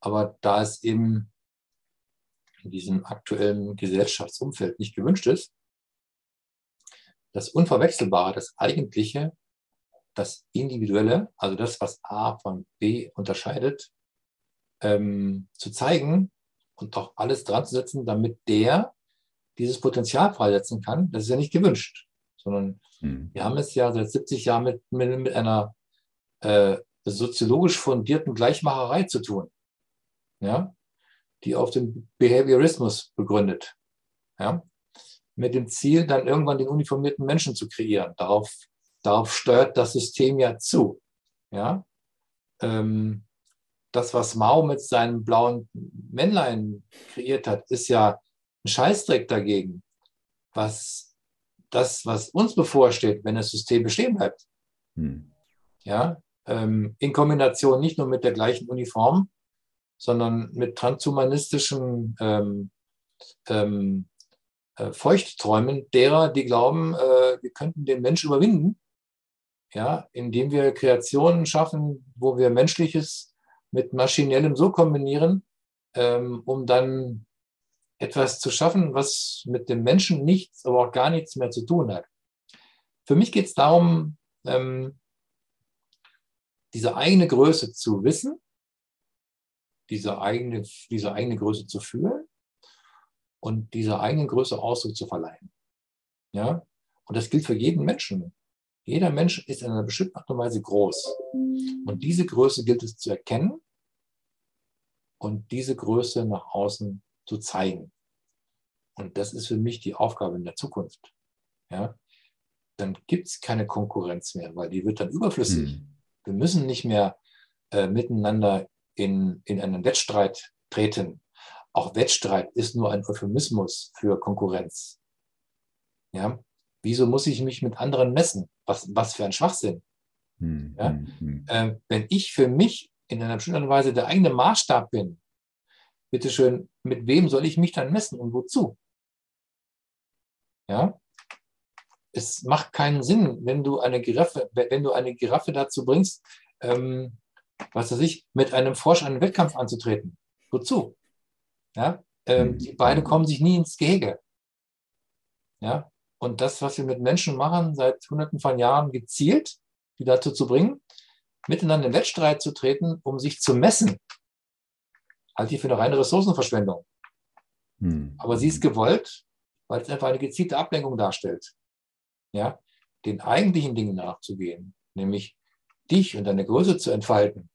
Speaker 2: Aber da es eben in diesem aktuellen Gesellschaftsumfeld nicht gewünscht ist, das Unverwechselbare, das Eigentliche, das Individuelle, also das, was A von B unterscheidet, ähm, zu zeigen und auch alles dran zu setzen, damit der dieses Potenzial freisetzen kann, das ist ja nicht gewünscht, sondern mhm. wir haben es ja seit 70 Jahren mit, mit, mit einer äh, soziologisch fundierten Gleichmacherei zu tun, ja, die auf dem Behaviorismus begründet, ja, mit dem Ziel, dann irgendwann den uniformierten Menschen zu kreieren. Darauf, darauf steuert das System ja zu, ja. Ähm, das, was Mao mit seinem blauen Männlein kreiert hat, ist ja ein Scheißdreck dagegen. Was das, was uns bevorsteht, wenn das System bestehen bleibt. Hm. Ja, ähm, in Kombination nicht nur mit der gleichen Uniform, sondern mit transhumanistischen ähm, ähm, äh, Feuchtträumen derer, die glauben, äh, wir könnten den Mensch überwinden, ja, indem wir Kreationen schaffen, wo wir Menschliches mit Maschinellem so kombinieren, ähm, um dann etwas zu schaffen, was mit dem Menschen nichts, aber auch gar nichts mehr zu tun hat. Für mich geht es darum, ähm, diese eigene Größe zu wissen, diese eigene, diese eigene Größe zu fühlen und dieser eigenen Größe Ausdruck zu verleihen. Ja? Und das gilt für jeden Menschen. Jeder Mensch ist in einer bestimmten Art und Weise groß. Und diese Größe gilt es zu erkennen und diese Größe nach außen zu zeigen. Und das ist für mich die Aufgabe in der Zukunft. Ja? Dann gibt es keine Konkurrenz mehr, weil die wird dann überflüssig. Mhm. Wir müssen nicht mehr äh, miteinander in, in einen Wettstreit treten. Auch Wettstreit ist nur ein Euphemismus für Konkurrenz. Ja? Wieso muss ich mich mit anderen messen? Was, was für ein Schwachsinn. Mhm. Ja? Mhm. Äh, wenn ich für mich in einer bestimmten Weise der eigene Maßstab bin, bitteschön, mit wem soll ich mich dann messen und wozu? Ja? es macht keinen Sinn, wenn du eine Giraffe, wenn du eine Giraffe dazu bringst, ähm, was weiß ich, mit einem Frosch einen Wettkampf anzutreten. Wozu? Ja? Ähm, mhm. die beiden kommen sich nie ins Gehege. Ja? Und das, was wir mit Menschen machen, seit hunderten von Jahren gezielt, die dazu zu bringen, miteinander in Wettstreit zu treten, um sich zu messen, halte ich für eine reine Ressourcenverschwendung. Hm. Aber sie ist gewollt, weil es einfach eine gezielte Ablenkung darstellt ja, den eigentlichen Dingen nachzugehen, nämlich dich und deine Größe zu entfalten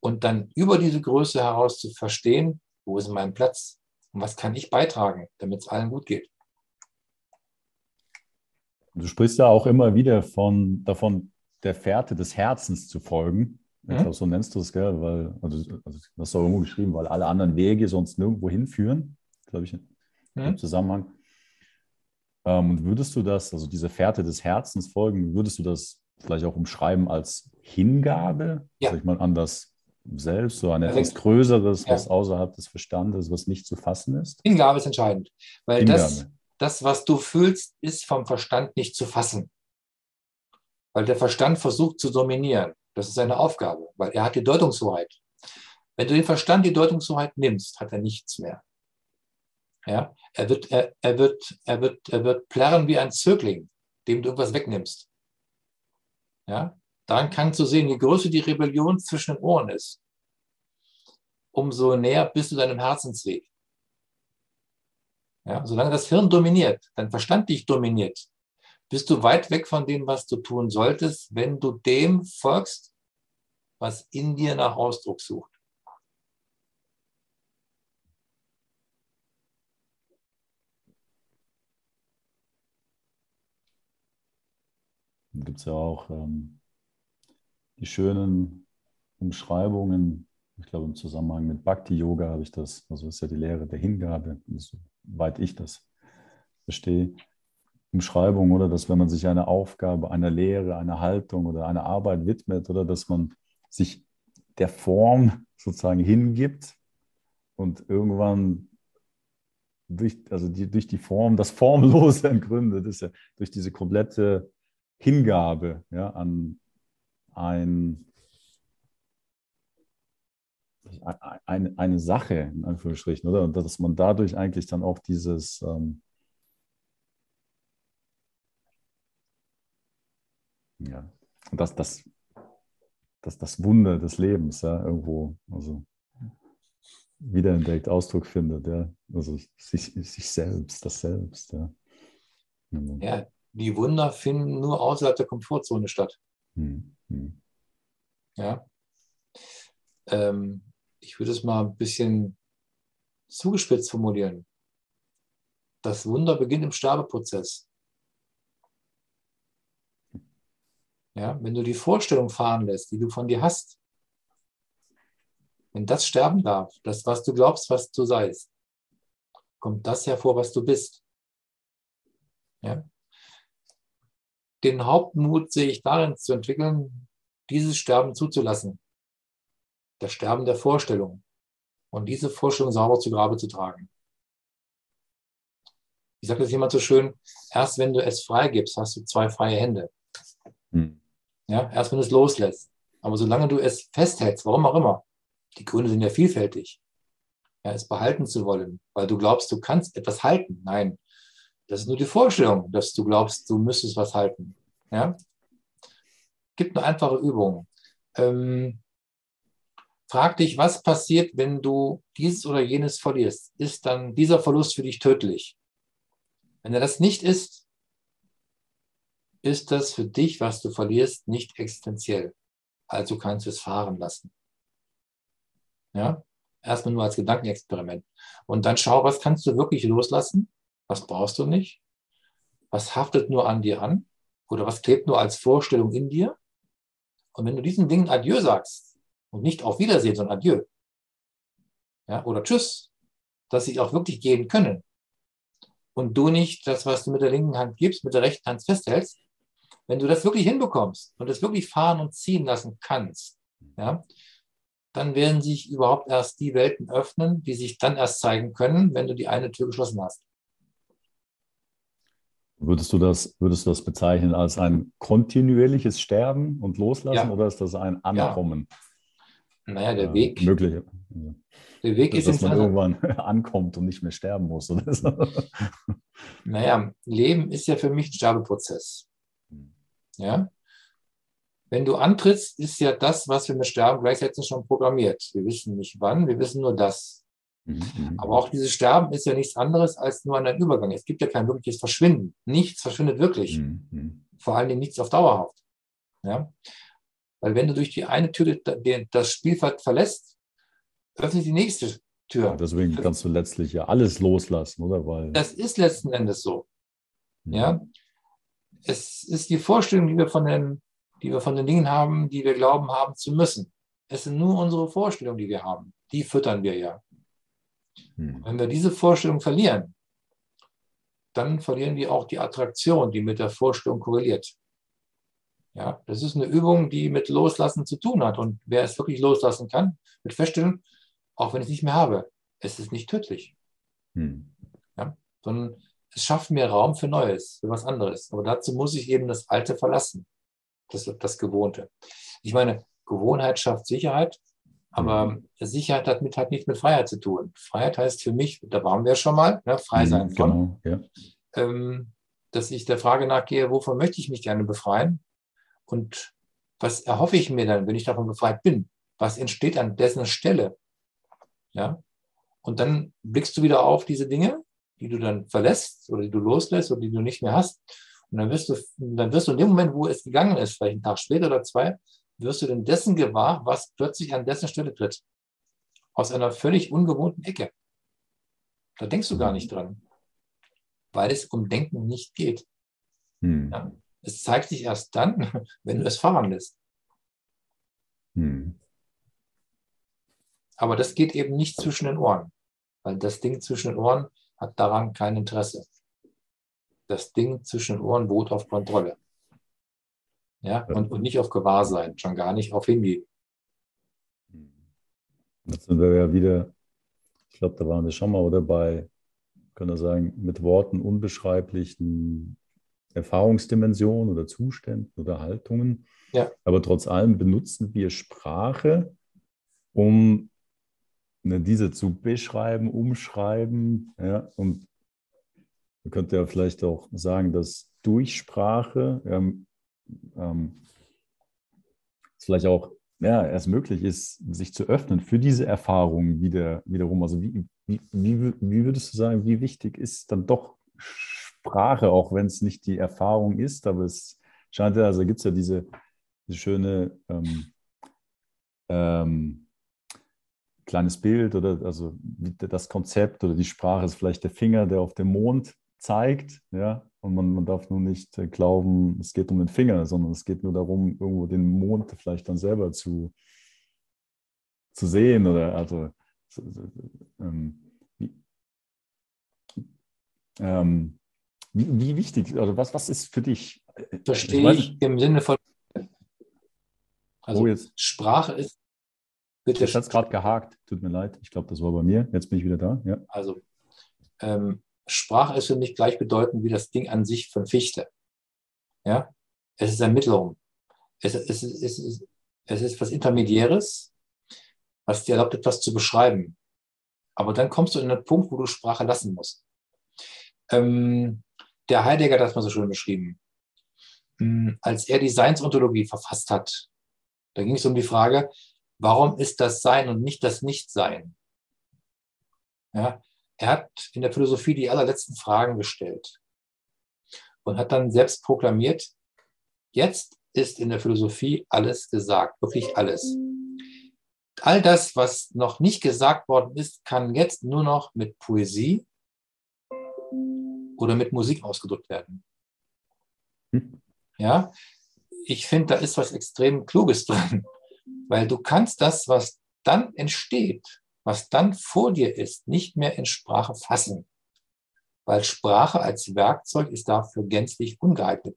Speaker 2: und dann über diese Größe heraus zu verstehen, wo ist mein Platz und was kann ich beitragen, damit es allen gut geht.
Speaker 1: Du sprichst ja auch immer wieder von, davon, der Fährte des Herzens zu folgen. Ich mhm. glaube, so nennst du es, gell? Weil, also, also das ist auch irgendwo geschrieben, weil alle anderen Wege sonst nirgendwo hinführen, glaube ich, im mhm. Zusammenhang. Ähm, und würdest du das, also diese Fährte des Herzens folgen, würdest du das vielleicht auch umschreiben als Hingabe,
Speaker 2: Ja.
Speaker 1: sag ich mal, an das Selbst, so an etwas Größeres,
Speaker 2: Ja.
Speaker 1: was außerhalb des Verstandes, was nicht zu fassen ist?
Speaker 2: Hingabe ist entscheidend, weil das, das, was du fühlst, ist vom Verstand nicht zu fassen. Weil der Verstand versucht zu dominieren. Das ist seine Aufgabe, weil er hat die Deutungshoheit. Wenn du den Verstand die Deutungshoheit nimmst, hat er nichts mehr. Ja, er wird, er, er wird, er wird, er wird plärren wie ein Zögling, dem du irgendwas wegnimmst. Ja, daran kannst du sehen, je größer die Rebellion zwischen den Ohren ist, umso näher bist du deinem Herzensweg. Ja, solange das Hirn dominiert, dein Verstand dich dominiert, bist du weit weg von dem, was du tun solltest, wenn du dem folgst, was in dir nach Ausdruck sucht.
Speaker 1: Gibt es ja auch ähm, die schönen Umschreibungen, ich glaube im Zusammenhang mit Bhakti-Yoga habe ich das, also ist ja die Lehre der Hingabe, soweit ich das verstehe. Umschreibung, oder? Dass wenn man sich einer Aufgabe, einer Lehre, einer Haltung oder einer Arbeit widmet, oder? Dass man sich der Form sozusagen hingibt und irgendwann durch, also die, durch die Form, das Formlose das ist ja durch diese komplette Hingabe ja, an ein, eine, eine Sache, in Anführungsstrichen, oder? Und dass man dadurch eigentlich dann auch dieses ähm, ja, das, das, das, das Wunder des Lebens, ja, irgendwo, also wiederentdeckt, Ausdruck findet, ja, also sich, sich selbst, das Selbst, ja.
Speaker 2: Ja, die Wunder finden nur außerhalb der Komfortzone statt.
Speaker 1: Hm, hm.
Speaker 2: Ja. Ähm, ich würde es mal ein bisschen zugespitzt formulieren. Das Wunder beginnt im Sterbeprozess. Ja, wenn du die Vorstellung fahren lässt, die du von dir hast, wenn das sterben darf, das, was du glaubst, was du seist, kommt das hervor, was du bist. Ja. Den Hauptmut sehe ich darin zu entwickeln, dieses Sterben zuzulassen. Das Sterben der Vorstellung. Und diese Vorstellung sauber zu Grabe zu tragen. Ich sage das jemand so schön, erst wenn du es freigibst, hast du zwei freie Hände.
Speaker 1: Hm.
Speaker 2: Ja, erst wenn du es loslässt. Aber solange du es festhältst, warum auch immer, die Gründe sind ja vielfältig, ja, es behalten zu wollen, weil du glaubst, du kannst etwas halten. Nein, das ist nur die Vorstellung, dass du glaubst, du müsstest was halten. Ja? Gibt eine einfache Übung. Ähm, frag dich, was passiert, wenn du dieses oder jenes verlierst? Ist dann dieser Verlust für dich tödlich? Wenn er das nicht ist, ist das für dich, was du verlierst, nicht existenziell. Also kannst du es fahren lassen. Ja? Erstmal nur als Gedankenexperiment. Und dann schau, was kannst du wirklich loslassen? Was brauchst du nicht? Was haftet nur an dir an? Oder was klebt nur als Vorstellung in dir? Und wenn du diesen Dingen Adieu sagst und nicht auf Wiedersehen, sondern Adieu, ja, oder Tschüss, dass sie auch wirklich gehen können und du nicht das, was du mit der linken Hand gibst, mit der rechten Hand festhältst, wenn du das wirklich hinbekommst und das wirklich fahren und ziehen lassen kannst, ja, dann werden sich überhaupt erst die Welten öffnen, die sich dann erst zeigen können, wenn du die eine Tür geschlossen hast.
Speaker 1: Würdest du das, würdest du das bezeichnen als ein kontinuierliches Sterben und Loslassen
Speaker 2: Ja.
Speaker 1: oder ist das ein Ankommen?
Speaker 2: Naja, der
Speaker 1: Äh,
Speaker 2: Weg,
Speaker 1: Möglich,
Speaker 2: der Weg ist
Speaker 1: dass man irgendwann ankommt und nicht mehr sterben muss. Oder so.
Speaker 2: Naja, Leben ist ja für mich ein Sterbeprozess. Ja? Wenn du antrittst, ist ja das, was wir mit Sterben gleichzeitig schon programmiert. Wir wissen nicht wann, wir wissen nur das.
Speaker 1: Mhm.
Speaker 2: Aber auch dieses Sterben ist ja nichts anderes als nur ein Übergang. Es gibt ja kein wirkliches Verschwinden. Nichts verschwindet wirklich.
Speaker 1: Mhm. Mhm.
Speaker 2: Vor allen Dingen nichts auf dauerhaft. Ja? Weil wenn du durch die eine Tür das Spielfeld verlässt, öffnet die nächste Tür.
Speaker 1: Ja, deswegen kannst du letztlich ja alles loslassen, oder? Weil,
Speaker 2: Das ist letzten Endes so.
Speaker 1: Mhm.
Speaker 2: Ja? Es ist die Vorstellung, die wir von den, die wir von den Dingen haben, die wir glauben haben zu müssen. Es sind nur unsere Vorstellungen, die wir haben. Die füttern wir ja.
Speaker 1: Mhm.
Speaker 2: Wenn wir diese Vorstellung verlieren, dann verlieren die auch die Attraktion, die mit der Vorstellung korreliert. Ja, das ist eine Übung, die mit Loslassen zu tun hat. Und wer es wirklich loslassen kann, wird feststellen, auch wenn ich es nicht mehr habe, es ist nicht tödlich. Hm. Ja, sondern es schafft mir Raum für Neues, für was anderes. Aber dazu muss ich eben das Alte verlassen, das, das Gewohnte. Ich meine, Gewohnheit schafft Sicherheit, aber mhm. Sicherheit hat mit, hat nichts mit Freiheit zu tun. Freiheit heißt für mich, da waren wir schon mal, ne, frei mhm, sein von, genau, ja. ähm, dass ich der Frage nachgehe, wovon möchte ich mich gerne befreien und was erhoffe ich mir dann, wenn ich davon befreit bin? Was entsteht an dessen Stelle? Ja? Und dann blickst du wieder auf diese Dinge, die du dann verlässt oder die du loslässt oder die du nicht mehr hast. Und dann wirst du, dann wirst du in dem Moment, wo es gegangen ist, vielleicht einen Tag später oder zwei, wirst du denn dessen gewahr, was plötzlich an dessen Stelle tritt. Aus einer völlig ungewohnten Ecke. Da denkst du gar nicht dran, weil es um Denken nicht geht. Hm. Ja, es zeigt sich erst dann, wenn du es fahren lässt. Hm. Aber das geht eben nicht zwischen den Ohren, weil das Ding zwischen den Ohren hat daran kein Interesse. Das Ding zwischen den Ohren beruht auf Kontrolle. Ja, und, und nicht auf Gewahrsein, schon gar nicht auf Handy.
Speaker 1: Jetzt sind wir ja wieder, ich glaube, da waren wir schon mal, oder bei, können wir sagen, mit Worten unbeschreiblichen Erfahrungsdimensionen oder Zuständen oder Haltungen. Ja. Aber trotz allem benutzen wir Sprache, um ne, diese zu beschreiben, umschreiben. Ja, und man könnte ja vielleicht auch sagen, dass durch Sprache ähm, ähm, es vielleicht auch ja, erst möglich ist, sich zu öffnen für diese Erfahrungen wieder, wiederum. Also wie, wie, wie, würdest du sagen, wie wichtig ist dann doch Sprache, auch wenn es nicht die Erfahrung ist, aber es scheint ja, also gibt es ja diese, diese schöne ähm, ähm, kleines Bild oder also das Konzept oder die Sprache ist vielleicht der Finger, der auf dem Mond zeigt, ja, und man, man darf nur nicht äh, glauben, es geht um den Finger, sondern es geht nur darum, irgendwo den Mond vielleicht dann selber zu, zu sehen oder also ähm, wie, ähm, wie, wie, wichtig, also was, was ist für dich?
Speaker 2: Äh, Verstehe ich, ich im Sinne von also oh, jetzt. Sprache ist.
Speaker 1: Bitte. Ich hat es gerade gehakt, tut mir leid. Ich glaube, das war bei mir. Jetzt bin ich wieder da. Ja.
Speaker 2: Also ähm, Sprache ist für mich gleichbedeutend wie das Ding an sich von Fichte. Ja? Es ist Ermittlung. Es, es, es, es, ist, es ist was Intermediäres, was dir erlaubt, etwas zu beschreiben. Aber dann kommst du in einen Punkt, wo du Sprache lassen musst. Ähm, der Heidegger hat das mal so schön beschrieben. Ähm, als er die Seinsontologie verfasst hat, da ging es um die Frage, warum ist das Sein und nicht das Nichtsein? Ja, er hat in der Philosophie die allerletzten Fragen gestellt und hat dann selbst proklamiert, jetzt ist in der Philosophie alles gesagt, wirklich alles. All das, was noch nicht gesagt worden ist, kann jetzt nur noch mit Poesie oder mit Musik ausgedrückt werden. Hm. Ja, ich finde, da ist was extrem Kluges drin, weil du kannst das, was dann entsteht, was dann vor dir ist, nicht mehr in Sprache fassen. Weil Sprache als Werkzeug ist dafür gänzlich ungeeignet.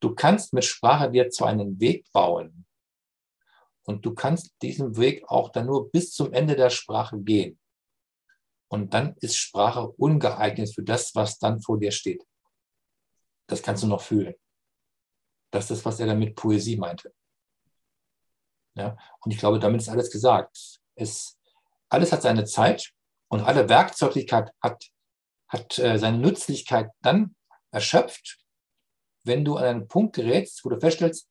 Speaker 2: Du kannst mit Sprache dir zwar einen Weg bauen und du kannst diesen Weg auch dann nur bis zum Ende der Sprache gehen. Und dann ist Sprache ungeeignet für das, was dann vor dir steht. Das kannst du noch fühlen. Das ist, was er damit Poesie meinte. Ja? Und ich glaube, damit ist alles gesagt. Es, alles hat seine Zeit und alle Werkzeuglichkeit hat, hat äh, seine Nützlichkeit dann erschöpft, wenn du an einen Punkt gerätst, wo du feststellst,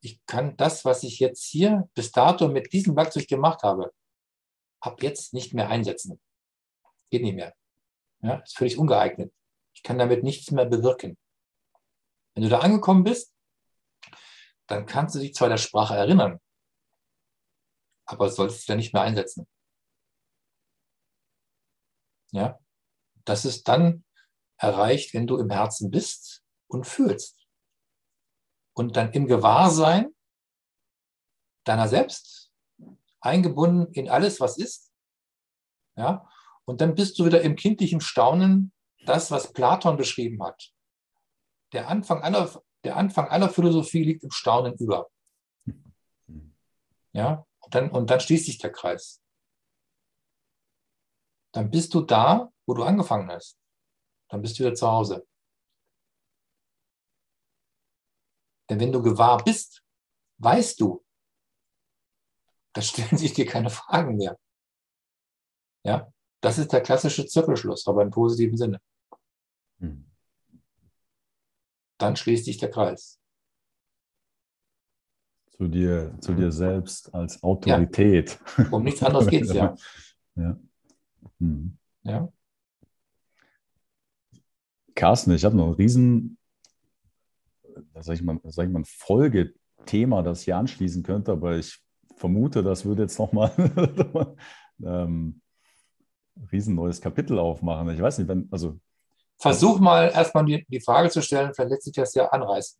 Speaker 2: ich kann das, was ich jetzt hier bis dato mit diesem Werkzeug gemacht habe, ab jetzt nicht mehr einsetzen. Geht nicht mehr. Ja, ist völlig ungeeignet. Ich kann damit nichts mehr bewirken. Wenn du da angekommen bist, dann kannst du dich zwar der Sprache erinnern, aber solltest sie dann nicht mehr einsetzen. Ja? Das ist dann erreicht, wenn du im Herzen bist und fühlst. Und dann im Gewahrsein deiner selbst, eingebunden in alles, was ist. Ja? Und dann bist du wieder im kindlichen Staunen, das, was Platon beschrieben hat. Der Anfang aller, der Anfang aller Philosophie liegt im Staunen über. Ja, und dann, und dann schließt sich der Kreis. Dann bist du da, wo du angefangen hast. Dann bist du wieder zu Hause. Denn wenn du gewahr bist, weißt du, da stellen sich dir keine Fragen mehr. Ja, das ist der klassische Zirkelschluss, aber im positiven Sinne. Hm. Dann schließt sich der Kreis.
Speaker 1: Zu dir, zu dir selbst als Autorität.
Speaker 2: Ja. Um nichts anderes geht es ja.
Speaker 1: ja. Hm.
Speaker 2: ja.
Speaker 1: Carsten, ich habe noch ein riesen, sag ich mal, sag ich mal, ein Folgethema, das hier anschließen könnte, aber ich vermute, das würde jetzt nochmal ähm, ein riesen neues Kapitel aufmachen. Ich weiß nicht, wenn, also.
Speaker 2: Versuch mal erstmal die, die Frage zu stellen, vielleicht lässt sich das ja anreißen.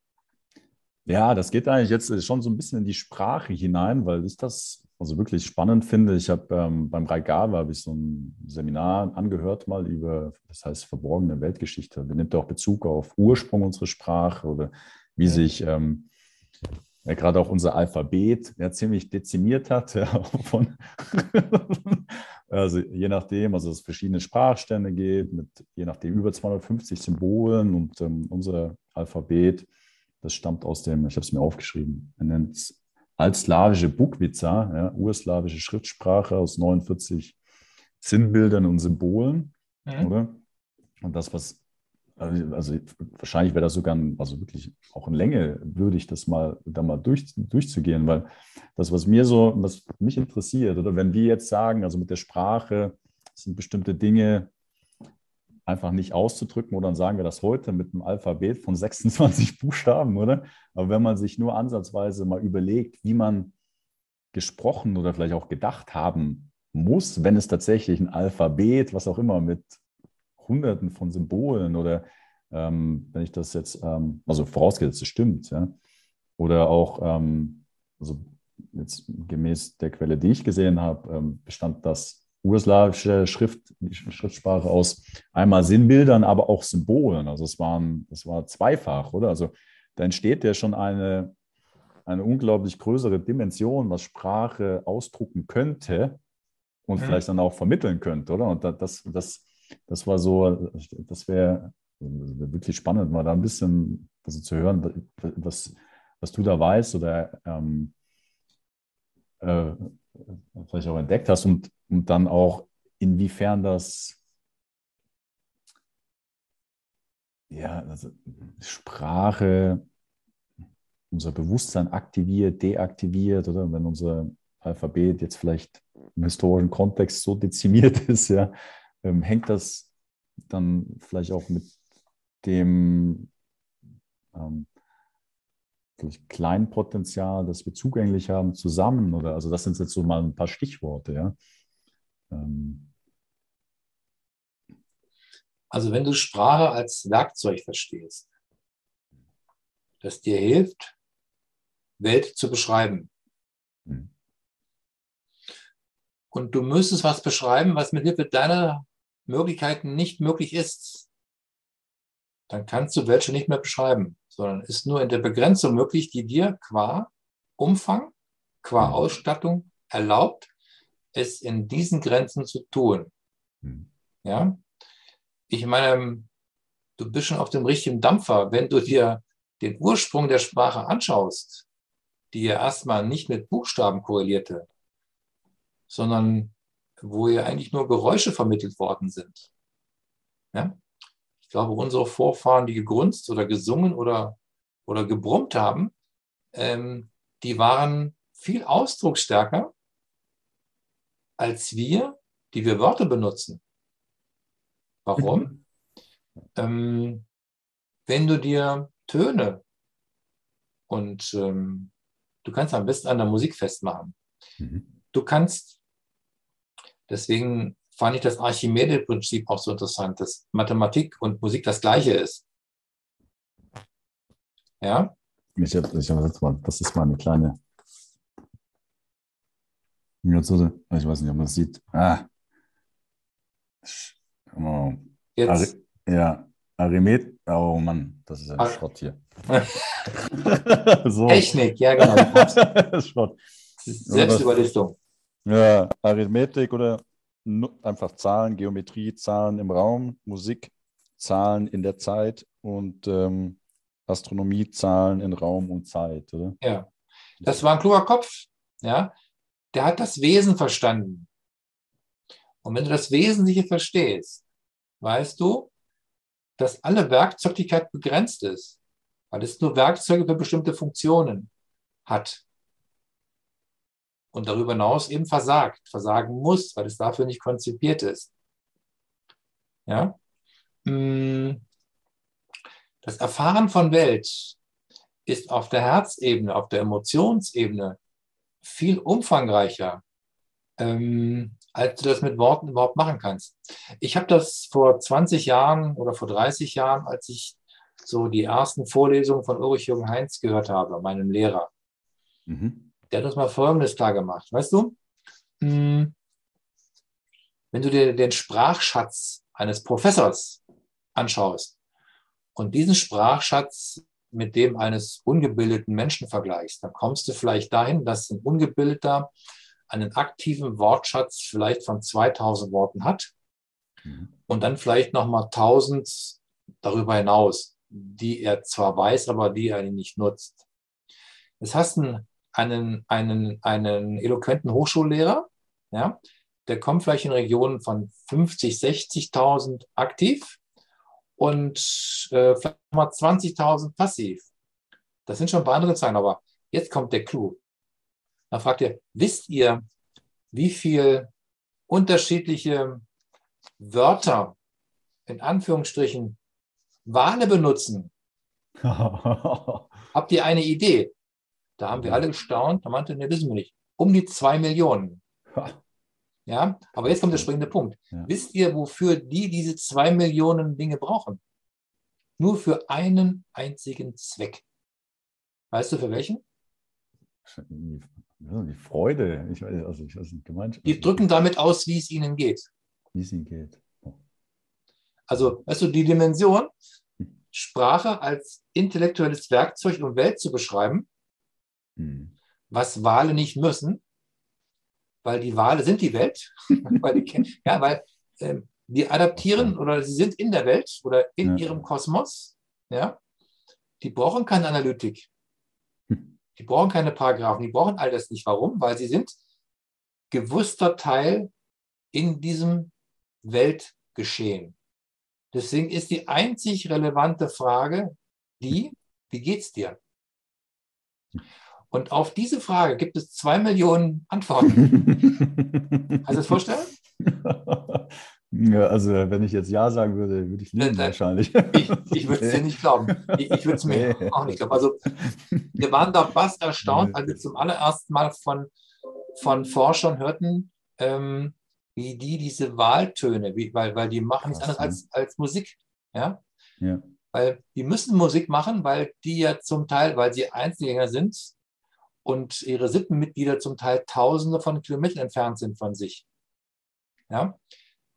Speaker 1: Ja, das geht eigentlich jetzt schon so ein bisschen in die Sprache hinein, weil ich das also wirklich spannend finde. Ich habe ähm, beim Raigava habe ich so ein Seminar angehört mal über, das heißt verborgene Weltgeschichte. Da nimmt auch Bezug auf Ursprung unserer Sprache oder wie sich ähm, ja, gerade auch unser Alphabet ja, ziemlich dezimiert hat. Ja, von, also je nachdem, also es verschiedene Sprachstände geht, mit je nachdem über 250 Symbolen und ähm, unser Alphabet, das stammt aus dem, ich habe es mir aufgeschrieben, man nennt es altslawische Bukvica, ja, urslawische Schriftsprache aus 49 Sinnbildern und Symbolen, mhm. oder? Und das, was also, also wahrscheinlich wäre das sogar, ein, also wirklich auch in Länge würdig, das mal da mal durch, durchzugehen, weil das, was mir so, was mich interessiert, oder wenn wir jetzt sagen, also mit der Sprache sind bestimmte Dinge einfach nicht auszudrücken, oder dann sagen wir das heute mit einem Alphabet von 26 Buchstaben, oder? Aber wenn man sich nur ansatzweise mal überlegt, wie man gesprochen oder vielleicht auch gedacht haben muss, wenn es tatsächlich ein Alphabet, was auch immer, mit Hunderten von Symbolen oder ähm, wenn ich das jetzt, ähm, also vorausgesetzt, es stimmt, ja, oder auch, ähm, also jetzt gemäß der Quelle, die ich gesehen habe, ähm, bestand das urslawische Schrift, Schriftsprache aus einmal Sinnbildern, aber auch Symbolen. Also es waren, das war zweifach, oder? Also da entsteht ja schon eine, eine unglaublich größere Dimension, was Sprache ausdrucken könnte und ja. vielleicht dann auch vermitteln könnte, oder? Und das, das, das war so, das wäre wirklich spannend, mal da ein bisschen also zu hören, was, was du da weißt oder ähm, äh, vielleicht auch entdeckt hast und, und dann auch inwiefern das ja, also Sprache unser Bewusstsein aktiviert, deaktiviert, oder? Wenn unser Alphabet jetzt vielleicht im historischen Kontext so dezimiert ist, ja, ähm, hängt das dann vielleicht auch mit dem ähm, vielleicht kleinen Potenzial, das wir zugänglich haben, zusammen? Oder also das sind jetzt so mal ein paar Stichworte, ja. Ähm.
Speaker 2: Also wenn du Sprache als Werkzeug verstehst, das dir hilft, Welt zu beschreiben. Hm. Und du müsstest was beschreiben, was mit Hilfe deiner Möglichkeiten nicht möglich ist, dann kannst du welche nicht mehr beschreiben, sondern ist nur in der Begrenzung möglich, die dir qua Umfang, qua mhm. Ausstattung erlaubt, es in diesen Grenzen zu tun. Mhm. Ja, ich meine, du bist schon auf dem richtigen Dampfer, wenn du dir den Ursprung der Sprache anschaust, die ja erstmal nicht mit Buchstaben korrelierte, sondern wo ja eigentlich nur Geräusche vermittelt worden sind. Ja? Glaube, unsere Vorfahren, die gegrunzt oder gesungen oder, oder gebrummt haben, ähm, die waren viel ausdrucksstärker als wir, die wir Wörter benutzen. Warum? Mhm. Ähm, wenn du dir Töne und ähm, du kannst am besten an der Musik festmachen. Mhm. Du kannst Deswegen fand ich das Archimede-Prinzip auch so interessant, dass Mathematik und Musik das Gleiche ist. Ja?
Speaker 1: Ich habe, ich mal, das ist mal eine kleine. Ich weiß nicht, ob man das sieht. Ah.
Speaker 2: Jetzt,
Speaker 1: Ja, Arimet, oh Mann, das ist ein
Speaker 2: Ah.
Speaker 1: Schrott hier. so.
Speaker 2: Technik, ja genau.
Speaker 1: Schrott.
Speaker 2: Selbstüberlistung.
Speaker 1: Ja, Arithmetik oder einfach Zahlen, Geometrie, Zahlen im Raum, Musik, Zahlen in der Zeit und ähm, Astronomie, Zahlen in Raum und Zeit, oder?
Speaker 2: Ja. Das war ein kluger Kopf, ja. Der hat das Wesen verstanden. Und wenn du das Wesentliche verstehst, weißt du, dass alle Werkzeugigkeit begrenzt ist, weil es nur Werkzeuge für bestimmte Funktionen hat. Und darüber hinaus eben versagt, versagen muss, weil es dafür nicht konzipiert ist. Ja? Mm. Das Erfahren von Welt ist auf der Herzebene, auf der Emotionsebene viel umfangreicher, ähm, als du das mit Worten überhaupt machen kannst. Ich habe das vor 20 Jahren oder vor 30 Jahren, als ich so die ersten Vorlesungen von Ulrich Jürgen Heinz gehört habe, meinem Lehrer,
Speaker 1: Mhm.
Speaker 2: Der hat uns mal Folgendes klar gemacht. Weißt du, Hm, wenn du dir den Sprachschatz eines Professors anschaust und diesen Sprachschatz mit dem eines ungebildeten Menschen vergleichst, dann kommst du vielleicht dahin, dass ein Ungebildeter einen aktiven Wortschatz vielleicht von 2000 Worten hat
Speaker 1: Mhm.
Speaker 2: und dann vielleicht nochmal 1000 darüber hinaus, die er zwar weiß, aber die er nicht nutzt. Jetzt hast du einen, einen, einen eloquenten Hochschullehrer, ja, der kommt vielleicht in Regionen von 50, 60.000 aktiv und äh, vielleicht mal 20.000 passiv. Das sind schon ein paar andere Zahlen, aber jetzt kommt der Clou. Dann fragt er, wisst ihr, wie viel unterschiedliche Wörter in Anführungsstrichen Wale benutzen? Habt ihr eine Idee? Da haben wir alle gestaunt. Da meinte, ne, wissen wir nicht. Um die zwei Millionen. Ja, aber jetzt kommt der springende Punkt.
Speaker 1: Ja.
Speaker 2: Wisst ihr, wofür die diese zwei Millionen Dinge brauchen? Nur für einen einzigen Zweck. Weißt du für welchen?
Speaker 1: Die, Freude, ich weiß, also ich weiß nicht gemeint.
Speaker 2: Die drücken damit aus, wie es ihnen geht.
Speaker 1: wie es ihnen geht.
Speaker 2: Also, weißt du, die Dimension, Sprache als intellektuelles Werkzeug, um Welt zu beschreiben,
Speaker 1: Mhm.
Speaker 2: was Wale nicht müssen, weil die Wale sind die Welt, weil die, ja, weil ähm, die adaptieren oder sie sind in der Welt oder in
Speaker 1: Ja.
Speaker 2: ihrem Kosmos, ja, die brauchen keine Analytik,
Speaker 1: Hm.
Speaker 2: die brauchen keine Paragraphen, die brauchen all das nicht. Warum? Weil sie sind gewusster Teil in diesem Weltgeschehen. Deswegen ist die einzig relevante Frage die, wie geht's dir? Und auf diese Frage gibt es zwei Millionen Antworten. Kannst du das vorstellen?
Speaker 1: Ja, also wenn ich jetzt Ja sagen würde, würde ich liegen
Speaker 2: Nein, nein.
Speaker 1: wahrscheinlich.
Speaker 2: Ich, ich würde es dir nicht glauben. Ich, ich würde es mir
Speaker 1: Nee.
Speaker 2: auch nicht glauben. Also wir waren da fast erstaunt, als wir zum allerersten Mal von, von Forschern hörten, ähm, wie die diese Wahltöne, wie, weil, weil die machen nichts
Speaker 1: Krass,
Speaker 2: anderes als, als Musik. Ja?
Speaker 1: Ja.
Speaker 2: Weil die müssen Musik machen, weil die ja zum Teil, weil sie Einzelgänger sind und ihre Sippenmitglieder zum Teil Tausende von Kilometern entfernt sind von sich. Ja?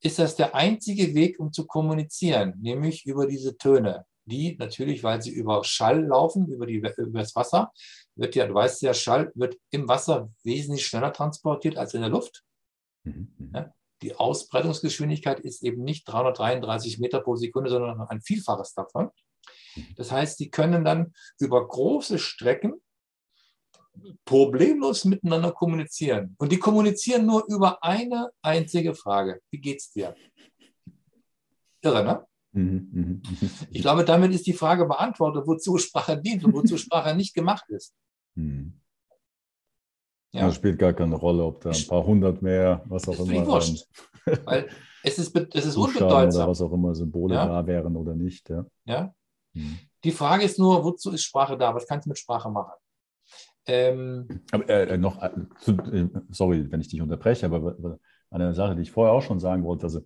Speaker 2: Ist das der einzige Weg, um zu kommunizieren, nämlich über diese Töne, die natürlich, weil sie über Schall laufen, über, die, über das Wasser, wird ja, du weißt ja, Schall wird im Wasser wesentlich schneller transportiert als in der Luft.
Speaker 1: Mhm, mhm.
Speaker 2: Ja. Die Ausbreitungsgeschwindigkeit ist eben nicht 333 Meter pro Sekunde, sondern ein Vielfaches davon. Das heißt, sie können dann über große Strecken problemlos miteinander kommunizieren. Und die kommunizieren nur über eine einzige Frage. Wie geht's dir? Irre, ne?
Speaker 1: Mhm, mhm.
Speaker 2: Ich glaube, damit ist die Frage beantwortet, wozu Sprache dient und wozu Sprache nicht gemacht ist.
Speaker 1: Mhm.
Speaker 2: Ja.
Speaker 1: Das spielt gar keine Rolle, ob da ein paar hundert mehr, was auch immer,
Speaker 2: wurscht. Weil es ist, es ist
Speaker 1: oder
Speaker 2: unbedeutsam.
Speaker 1: was auch immer Symbole
Speaker 2: Ja.
Speaker 1: da wären oder nicht. Ja.
Speaker 2: Ja?
Speaker 1: Mhm.
Speaker 2: Die Frage ist nur, wozu ist Sprache da? Was kannst du mit Sprache machen? Ähm,
Speaker 1: Aber äh, noch, äh, äh, sorry, wenn ich dich unterbreche, aber eine Sache, die ich vorher auch schon sagen wollte, also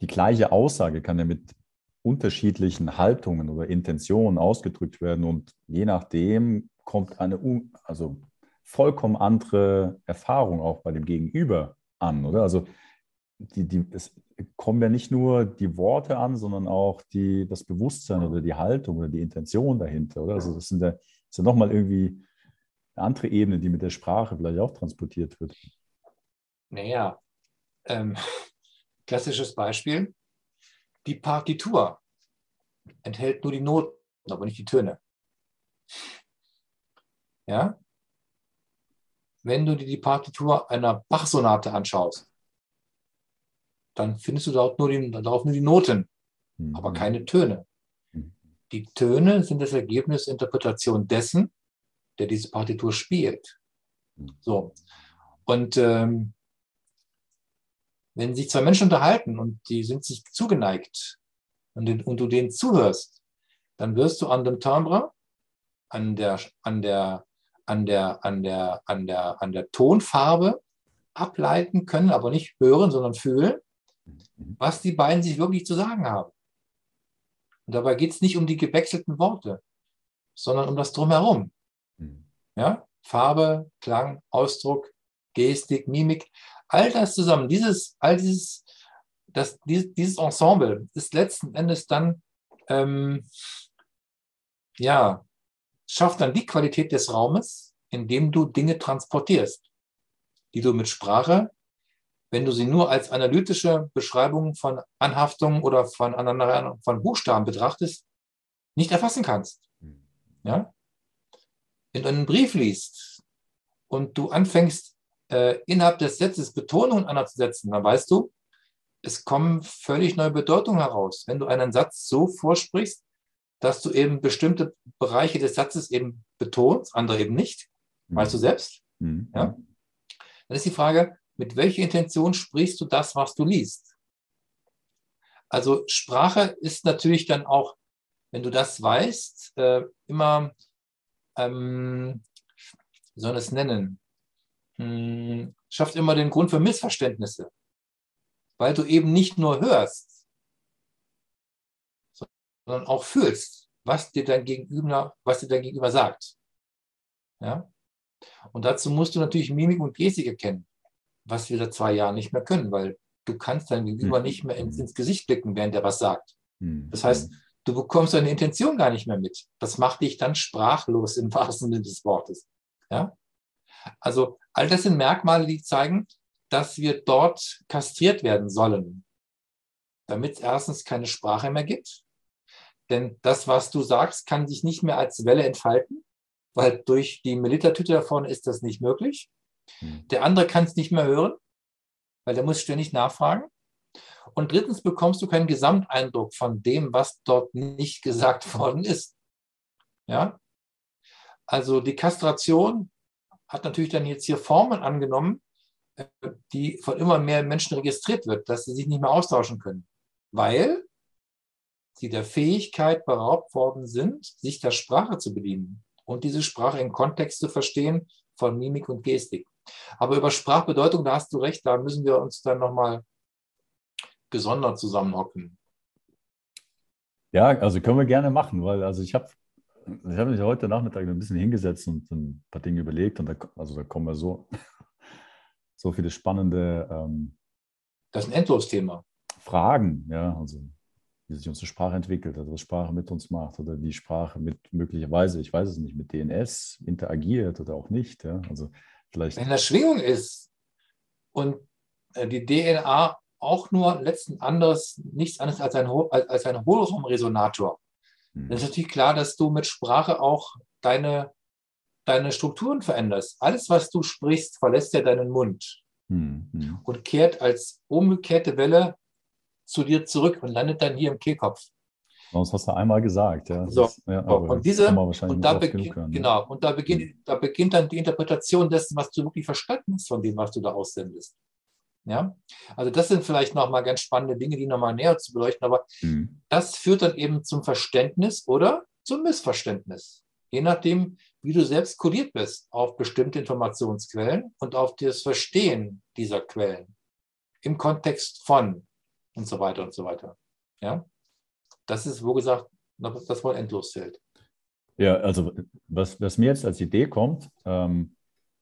Speaker 1: die gleiche Aussage kann ja mit unterschiedlichen Haltungen oder Intentionen ausgedrückt werden und je nachdem kommt eine also vollkommen andere Erfahrung auch bei dem Gegenüber an, oder? Also die, die, es kommen ja nicht nur die Worte an, sondern auch die, das Bewusstsein oder die Haltung oder die Intention dahinter, oder? Also das sind ja, ist ja nochmal irgendwie eine andere Ebene, die mit der Sprache vielleicht auch transportiert wird.
Speaker 2: Naja, ähm, klassisches Beispiel. Die Partitur enthält nur die Noten, aber nicht die Töne. Ja? Wenn du dir die Partitur einer Bach-Sonate anschaust, dann findest du dort nur die, darauf nur die Noten, mhm. aber keine Töne. Mhm. Die Töne sind das Ergebnis der Interpretation dessen, der diese Partitur spielt. Mhm. So. Und ähm, wenn sich zwei Menschen unterhalten und die sind sich zugeneigt und, den, und du denen zuhörst, dann wirst du an dem Timbre, an der, an der, an der, an der, an der, an der Tonfarbe ableiten können, aber nicht hören, sondern fühlen, was die beiden sich wirklich zu sagen haben. Und dabei geht es nicht um die gewechselten Worte, sondern um das Drumherum. Mhm. Ja? Farbe, Klang, Ausdruck, Gestik, Mimik, all das zusammen, dieses, all dieses, das, dieses Ensemble ist letzten Endes dann, ähm, ja, schafft dann die Qualität des Raumes, in dem du Dinge transportierst, die du mit Sprache wenn du sie nur als analytische Beschreibung von Anhaftungen oder von, aneinander, von Buchstaben betrachtest, nicht erfassen kannst. Hm. Ja? Wenn du einen Brief liest und du anfängst, äh, innerhalb des Satzes Betonungen anzusetzen, dann weißt du, es kommen völlig neue Bedeutungen heraus. Wenn du einen Satz so vorsprichst, dass du eben bestimmte Bereiche des Satzes eben betonst, andere eben nicht, weißt du hm. selbst. Mhm. Ja? Dann ist die Frage, mit welcher Intention sprichst du das, was du liest? Also Sprache ist natürlich dann auch, wenn du das weißt, äh, immer, ähm, wie soll man es nennen, hm, schafft immer den Grund für Missverständnisse, weil du eben nicht nur hörst, sondern auch fühlst, was dir dein Gegenüber, was dir dein Gegenüber sagt. Ja? Und dazu musst du natürlich Mimik und Gestik erkennen was wir seit zwei Jahren nicht mehr können, weil du kannst dein Gegenüber mhm. nicht mehr ins, ins, Gesicht blicken, während er was sagt. Mhm. Das heißt, du bekommst deine Intention gar nicht mehr mit. Das macht dich dann sprachlos im wahrsten Sinne des Wortes. Ja? Also all das sind Merkmale, die zeigen, dass wir dort kastriert werden sollen, damit es erstens keine Sprache mehr gibt. Denn das, was du sagst, kann sich nicht mehr als Welle entfalten, weil durch die Militertüte da vorne ist das nicht möglich. Hm. Der andere kann es nicht mehr hören, weil der muss ständig nachfragen. Und drittens bekommst du keinen Gesamteindruck von dem, was dort nicht gesagt worden ist. Ja? Also die Kastration hat natürlich dann jetzt hier Formen angenommen, äh, die von immer mehr Menschen registriert wird, dass sie sich nicht mehr austauschen können, weil sie der Fähigkeit beraubt worden sind, sich der Sprache zu bedienen und diese Sprache im Kontext zu verstehen von Mimik und Gestik. Aber über Sprachbedeutung, da hast du recht, da müssen wir uns dann nochmal gesondert zusammenhocken.
Speaker 1: Ja, also können wir gerne machen, weil also ich habe ich hab mich heute Nachmittag ein bisschen hingesetzt und ein paar Dinge überlegt und da, also da kommen wir so, so viele spannende ähm,
Speaker 2: Das ist ein Endlosthema.
Speaker 1: Fragen, ja, also wie sich unsere Sprache entwickelt, also was Sprache mit uns macht oder wie Sprache mit möglicherweise, ich weiß es nicht, mit DNS interagiert oder auch nicht. Ja, also
Speaker 2: Vielleicht. Wenn das Schwingung ist und äh, die DNA auch nur letzten Endes nichts anderes als ein, als ein Hohlraumresonator, hm. dann ist natürlich klar, dass du mit Sprache auch deine, deine Strukturen veränderst. Alles, was du sprichst, verlässt ja deinen Mund hm. Hm. und kehrt als umgekehrte Welle zu dir zurück und landet dann hier im Kehlkopf.
Speaker 1: Das hast du einmal gesagt, ja.
Speaker 2: So, ja und diese, und da, beginnt, hören, genau, ja. und da beginnt, da beginnt dann die Interpretation dessen, was du wirklich verstanden hast von dem, was du da aussendest. Ja, also das sind vielleicht nochmal ganz spannende Dinge, die nochmal näher zu beleuchten, aber mhm. das führt dann eben zum Verständnis oder zum Missverständnis. Je nachdem, wie du selbst kodiert bist auf bestimmte Informationsquellen und auf das Verstehen dieser Quellen im Kontext von und so weiter und so weiter. Ja. Das ist, wo gesagt, das Wort endlos zählt.
Speaker 1: Ja, also was, was mir jetzt als Idee kommt, ähm,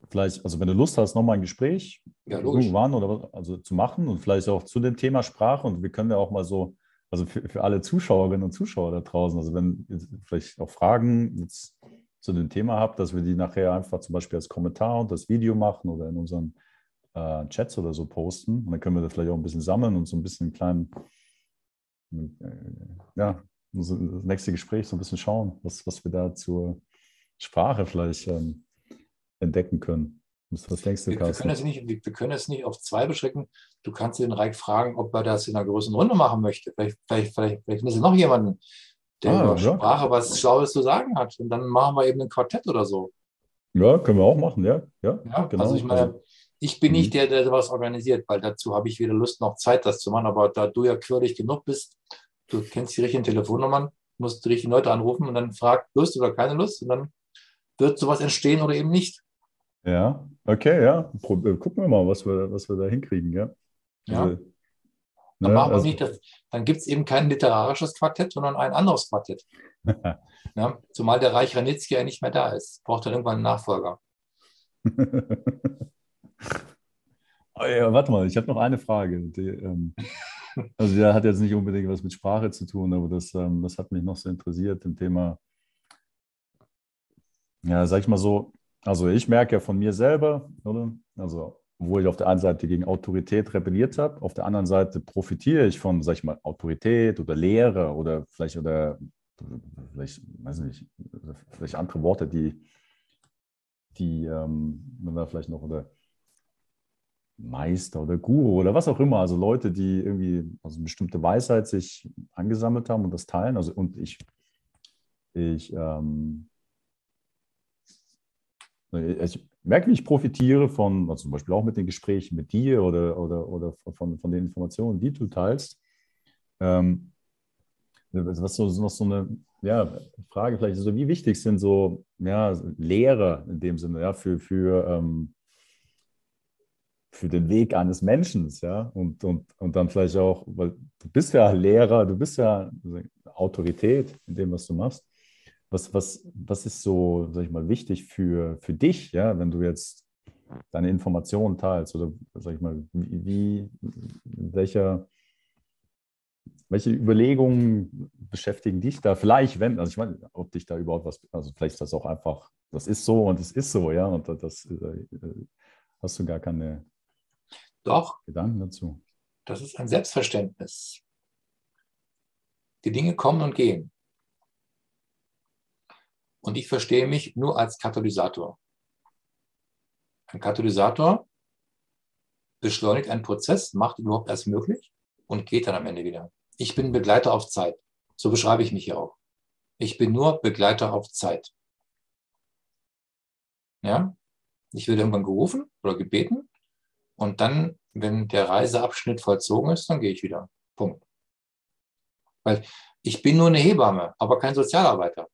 Speaker 1: vielleicht, also wenn du Lust hast, nochmal ein Gespräch
Speaker 2: Ja,
Speaker 1: irgendwann oder was, also zu machen und vielleicht auch zu dem Thema Sprache und wir können ja auch mal so, also für, für alle Zuschauerinnen und Zuschauer da draußen, also wenn ihr vielleicht auch Fragen jetzt zu dem Thema habt, dass wir die nachher einfach zum Beispiel als Kommentar und das Video machen oder in unseren äh, Chats oder so posten und dann können wir das vielleicht auch ein bisschen sammeln und so ein bisschen einen kleinen, ja, das nächste Gespräch so ein bisschen schauen, was, was wir da zur Sprache vielleicht ähm, entdecken können. Was, was denkst du,
Speaker 2: Wir, wir, können es nicht, wir, können es nicht auf zwei beschränken. Du kannst den Reich fragen, ob er das in einer größeren Runde machen möchte. Vielleicht, vielleicht, vielleicht, vielleicht findest du noch jemanden, der
Speaker 1: Ah,
Speaker 2: über
Speaker 1: ja.
Speaker 2: Sprache was Schlaues zu sagen hat. Und dann machen wir eben ein Quartett oder so.
Speaker 1: Ja, können wir auch machen, ja. Ja,
Speaker 2: Ja,
Speaker 1: genau.
Speaker 2: Also ich meine, ich bin
Speaker 1: Mhm.
Speaker 2: nicht der, der sowas organisiert, weil dazu habe ich weder Lust noch Zeit, das zu machen. Aber da du ja quirlig genug bist, du kennst die richtigen Telefonnummern, musst die richtigen Leute anrufen und dann fragt Lust oder keine Lust und dann wird sowas entstehen oder eben nicht.
Speaker 1: ja, okay, ja. Äh, gucken wir mal, was wir, was wir da hinkriegen, ja.
Speaker 2: Ja.
Speaker 1: Also,
Speaker 2: Dann
Speaker 1: ne,
Speaker 2: machen wir
Speaker 1: also-
Speaker 2: nicht das, dann gibt es eben kein literarisches Quartett, sondern ein anderes Quartett. Ja, zumal der Reich Ranitzky ja nicht mehr da ist. Braucht dann irgendwann einen Nachfolger.
Speaker 1: Oh ja, warte mal, ich habe noch eine Frage. Die, ähm, also der hat jetzt nicht unbedingt was mit Sprache zu tun, aber das, ähm, das hat mich noch so interessiert, im Thema, ja, sag ich mal so, also ich merke ja von mir selber, oder? Also, wo ich auf der einen Seite gegen Autorität rebelliert habe, auf der anderen Seite profitiere ich von, sag ich mal, Autorität oder Lehre oder vielleicht oder vielleicht, weiß nicht, vielleicht andere Worte, die, die ähm, man da vielleicht noch oder Meister oder Guru oder was auch immer, also Leute, die irgendwie also eine bestimmte Weisheit sich angesammelt haben und das teilen. Also und ich, ich, ähm, ich merke, wie ich profitiere von, also zum Beispiel auch mit den Gesprächen mit dir oder, oder, oder von, von den Informationen, die du teilst. Ähm, was so, noch so eine ja, Frage vielleicht, so wie wichtig sind so ja, Lehrer in dem Sinne, ja, für, für ähm, für den Weg eines Menschen, ja, und, und, und dann vielleicht auch, weil du bist ja Lehrer, du bist ja Autorität in dem, was du machst. Was, was, was ist so, sag ich mal, wichtig für, für dich, ja, wenn du jetzt deine Informationen teilst oder, sag ich mal, wie, welcher, welche Überlegungen beschäftigen dich da? Vielleicht, wenn, also ich meine, ob dich da überhaupt was, also vielleicht ist das auch einfach, das ist so und es ist so, ja, und das äh, hast du gar keine
Speaker 2: Doch,
Speaker 1: Gedanken dazu.
Speaker 2: das ist ein Selbstverständnis. Die Dinge kommen und gehen. Und ich verstehe mich nur als Katalysator. Ein Katalysator beschleunigt einen Prozess, macht ihn überhaupt erst möglich und geht dann am Ende wieder. Ich bin Begleiter auf Zeit. So beschreibe ich mich hier auch. Ich bin nur Begleiter auf Zeit. Ja? Ich werde irgendwann gerufen oder gebeten und dann, wenn der Reiseabschnitt vollzogen ist, dann gehe ich wieder. Punkt. Weil ich bin nur eine Hebamme, aber kein Sozialarbeiter.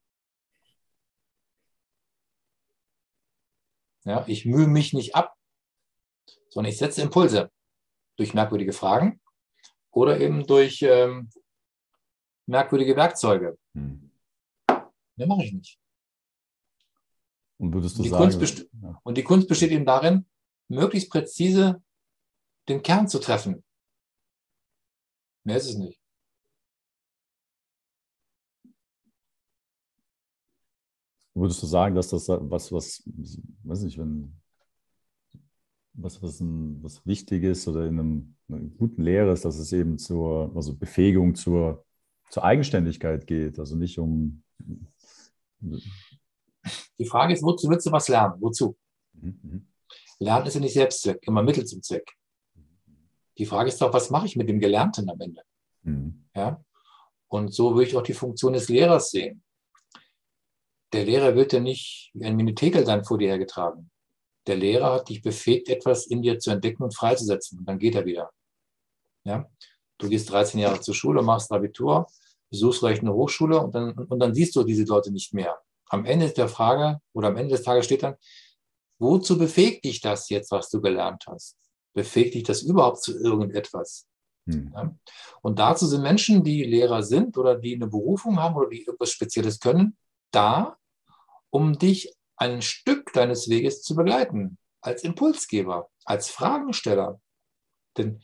Speaker 2: Ja, ich mühe mich nicht ab, sondern ich setze Impulse durch merkwürdige Fragen oder eben durch ähm, merkwürdige Werkzeuge.
Speaker 1: Hm.
Speaker 2: Mehr mache ich nicht.
Speaker 1: Und würdest du
Speaker 2: Die
Speaker 1: sagen, ja,
Speaker 2: Und die Kunst besteht eben darin, möglichst präzise den Kern zu treffen. Mehr ist es nicht.
Speaker 1: würdest du sagen, dass das was, was, weiß nicht, wenn was, was, ein, was wichtig ist oder in einem, einer guten Lehre ist, dass es eben zur also Befähigung zur, zur Eigenständigkeit geht, also nicht um
Speaker 2: Die Frage ist, wozu willst du was lernen? Wozu?
Speaker 1: Mhm,
Speaker 2: Lernen ist ja nicht Selbstzweck, immer Mittel zum Zweck. Die Frage ist doch, was mache ich mit dem Gelernten am Ende?
Speaker 1: mhm,
Speaker 2: Ja? Und so würde ich auch die Funktion des Lehrers sehen. Der Lehrer wird ja nicht wie ein Minitekel dann vor dir hergetragen. Der Lehrer hat dich befähigt, etwas in dir zu entdecken und freizusetzen. Und dann geht er wieder. Ja? Du gehst 13 Jahre zur Schule, machst Abitur, besuchst vielleicht eine Hochschule und dann, und dann siehst du diese Leute nicht mehr. Am Ende der Frage oder am Ende des Tages steht dann, wozu befähigt dich das jetzt, was du gelernt hast? Befähigt dich das überhaupt zu irgendetwas?
Speaker 1: mhm.
Speaker 2: Ja? Und dazu sind Menschen, die Lehrer sind oder die eine Berufung haben oder die irgendwas Spezielles können, da, um dich ein Stück deines Weges zu begleiten, als Impulsgeber, als Fragensteller. Denn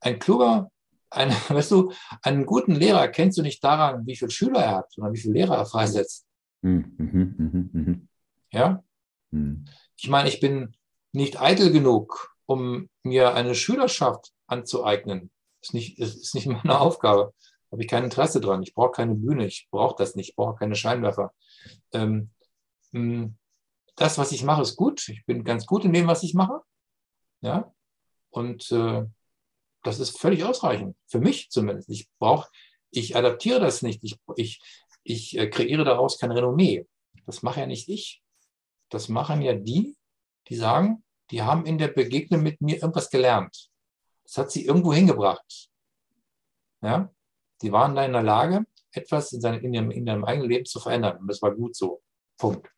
Speaker 2: ein kluger, ein, weißt du, einen guten Lehrer kennst du nicht daran, wie viele Schüler er hat, sondern wie viele Lehrer er freisetzt. Mhm, mh, mh, mh. Ja? Mhm. Ich meine, ich bin nicht eitel genug, um mir eine Schülerschaft anzueignen. Ist nicht, ist nicht meine Aufgabe. Habe ich kein Interesse dran. Ich brauche keine Bühne. Ich brauche das nicht. Ich brauche keine Scheinwerfer. Ähm, hm, das, was ich mache, ist gut. Ich bin ganz gut in dem, was ich mache. Ja. Und äh, das ist völlig ausreichend. Für mich zumindest. Ich brauche, ich adaptiere das nicht. Ich, ich, ich äh, kreiere daraus kein Renommee. Das mache ja nicht ich. Das machen ja die, die sagen, die haben in der Begegnung mit mir irgendwas gelernt. Das hat sie irgendwo hingebracht. Ja? Die waren da in der Lage, etwas in, seinem, in, ihrem, in ihrem eigenen Leben zu verändern. Und das war gut so. Punkt.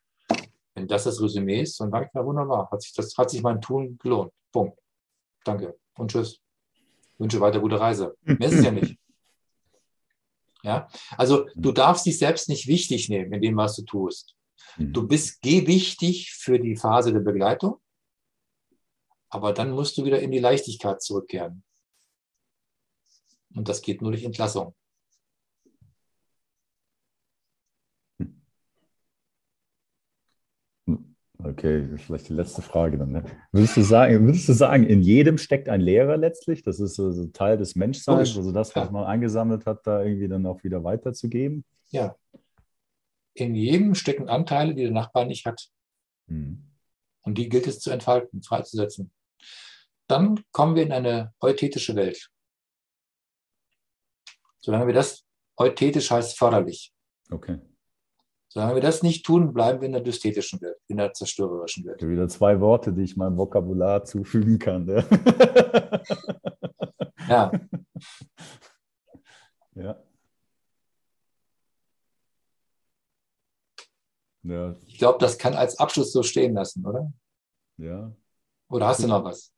Speaker 2: Wenn das das Resümee ist, dann sage ich, na wunderbar, hat sich, das, hat sich mein Tun gelohnt. Punkt. Danke und tschüss. Wünsche weiter gute Reise. Mehr ist es ja nicht. Ja? Also du darfst dich selbst nicht wichtig nehmen in dem, was du tust. Du mhm. bist gewichtig für die Phase der Begleitung, aber dann musst du wieder in die Leichtigkeit zurückkehren. Und das geht nur durch Entlassung.
Speaker 1: Okay, vielleicht die letzte Frage dann. Ne? Würdest, du sagen, würdest du sagen, in jedem steckt ein Lehrer letztlich? Das ist also Teil des Menschseins, also das, was man angesammelt hat, da irgendwie dann auch wieder weiterzugeben?
Speaker 2: Ja. In jedem stecken Anteile, die der Nachbar nicht hat. Hm. Und die gilt es zu entfalten, freizusetzen. Dann kommen wir in eine euthetische Welt. Solange wir das, euthetisch heißt förderlich.
Speaker 1: Okay.
Speaker 2: Solange wir das nicht tun, bleiben wir in der dysthetischen Welt, in der zerstörerischen Welt.
Speaker 1: Wieder zwei Worte, die ich meinem Vokabular zufügen kann.
Speaker 2: Ja.
Speaker 1: ja. Ja.
Speaker 2: Ich glaube, das kann als Abschluss so stehen lassen, oder?
Speaker 1: Ja.
Speaker 2: Oder hast du noch was?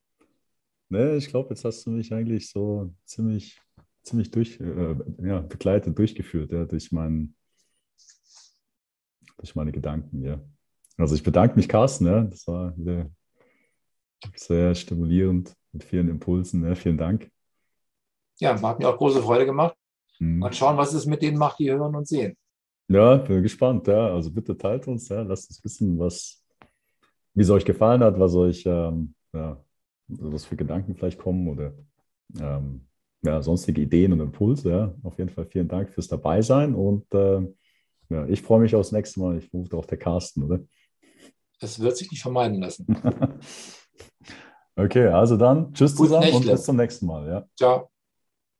Speaker 1: Ne, ich glaube, jetzt hast du mich eigentlich so ziemlich, ziemlich durch, äh, ja, begleitet, durchgeführt, ja, durch meinen durch meine Gedanken, ja. Also ich bedanke mich, Carsten, ja. Das war wieder sehr stimulierend mit vielen Impulsen. Ja. Vielen Dank.
Speaker 2: Ja, hat mir auch große Freude gemacht. Mhm. Mal schauen, was es mit denen macht, die hören und sehen.
Speaker 1: Ja, bin gespannt. Ja. Also bitte teilt uns, ja. lasst uns wissen, was, wie es euch gefallen hat, was euch, ähm, ja, was für Gedanken vielleicht kommen oder ähm, ja, sonstige Ideen und Impulse. Ja. Auf jeden Fall vielen Dank fürs Dabeisein und äh, ja, ich freue mich aufs nächste Mal. Ich rufe auch der Carsten, oder?
Speaker 2: Das wird sich nicht vermeiden lassen.
Speaker 1: okay, also dann tschüss zusammen und bis zum nächsten Mal. Ja.
Speaker 2: Ciao.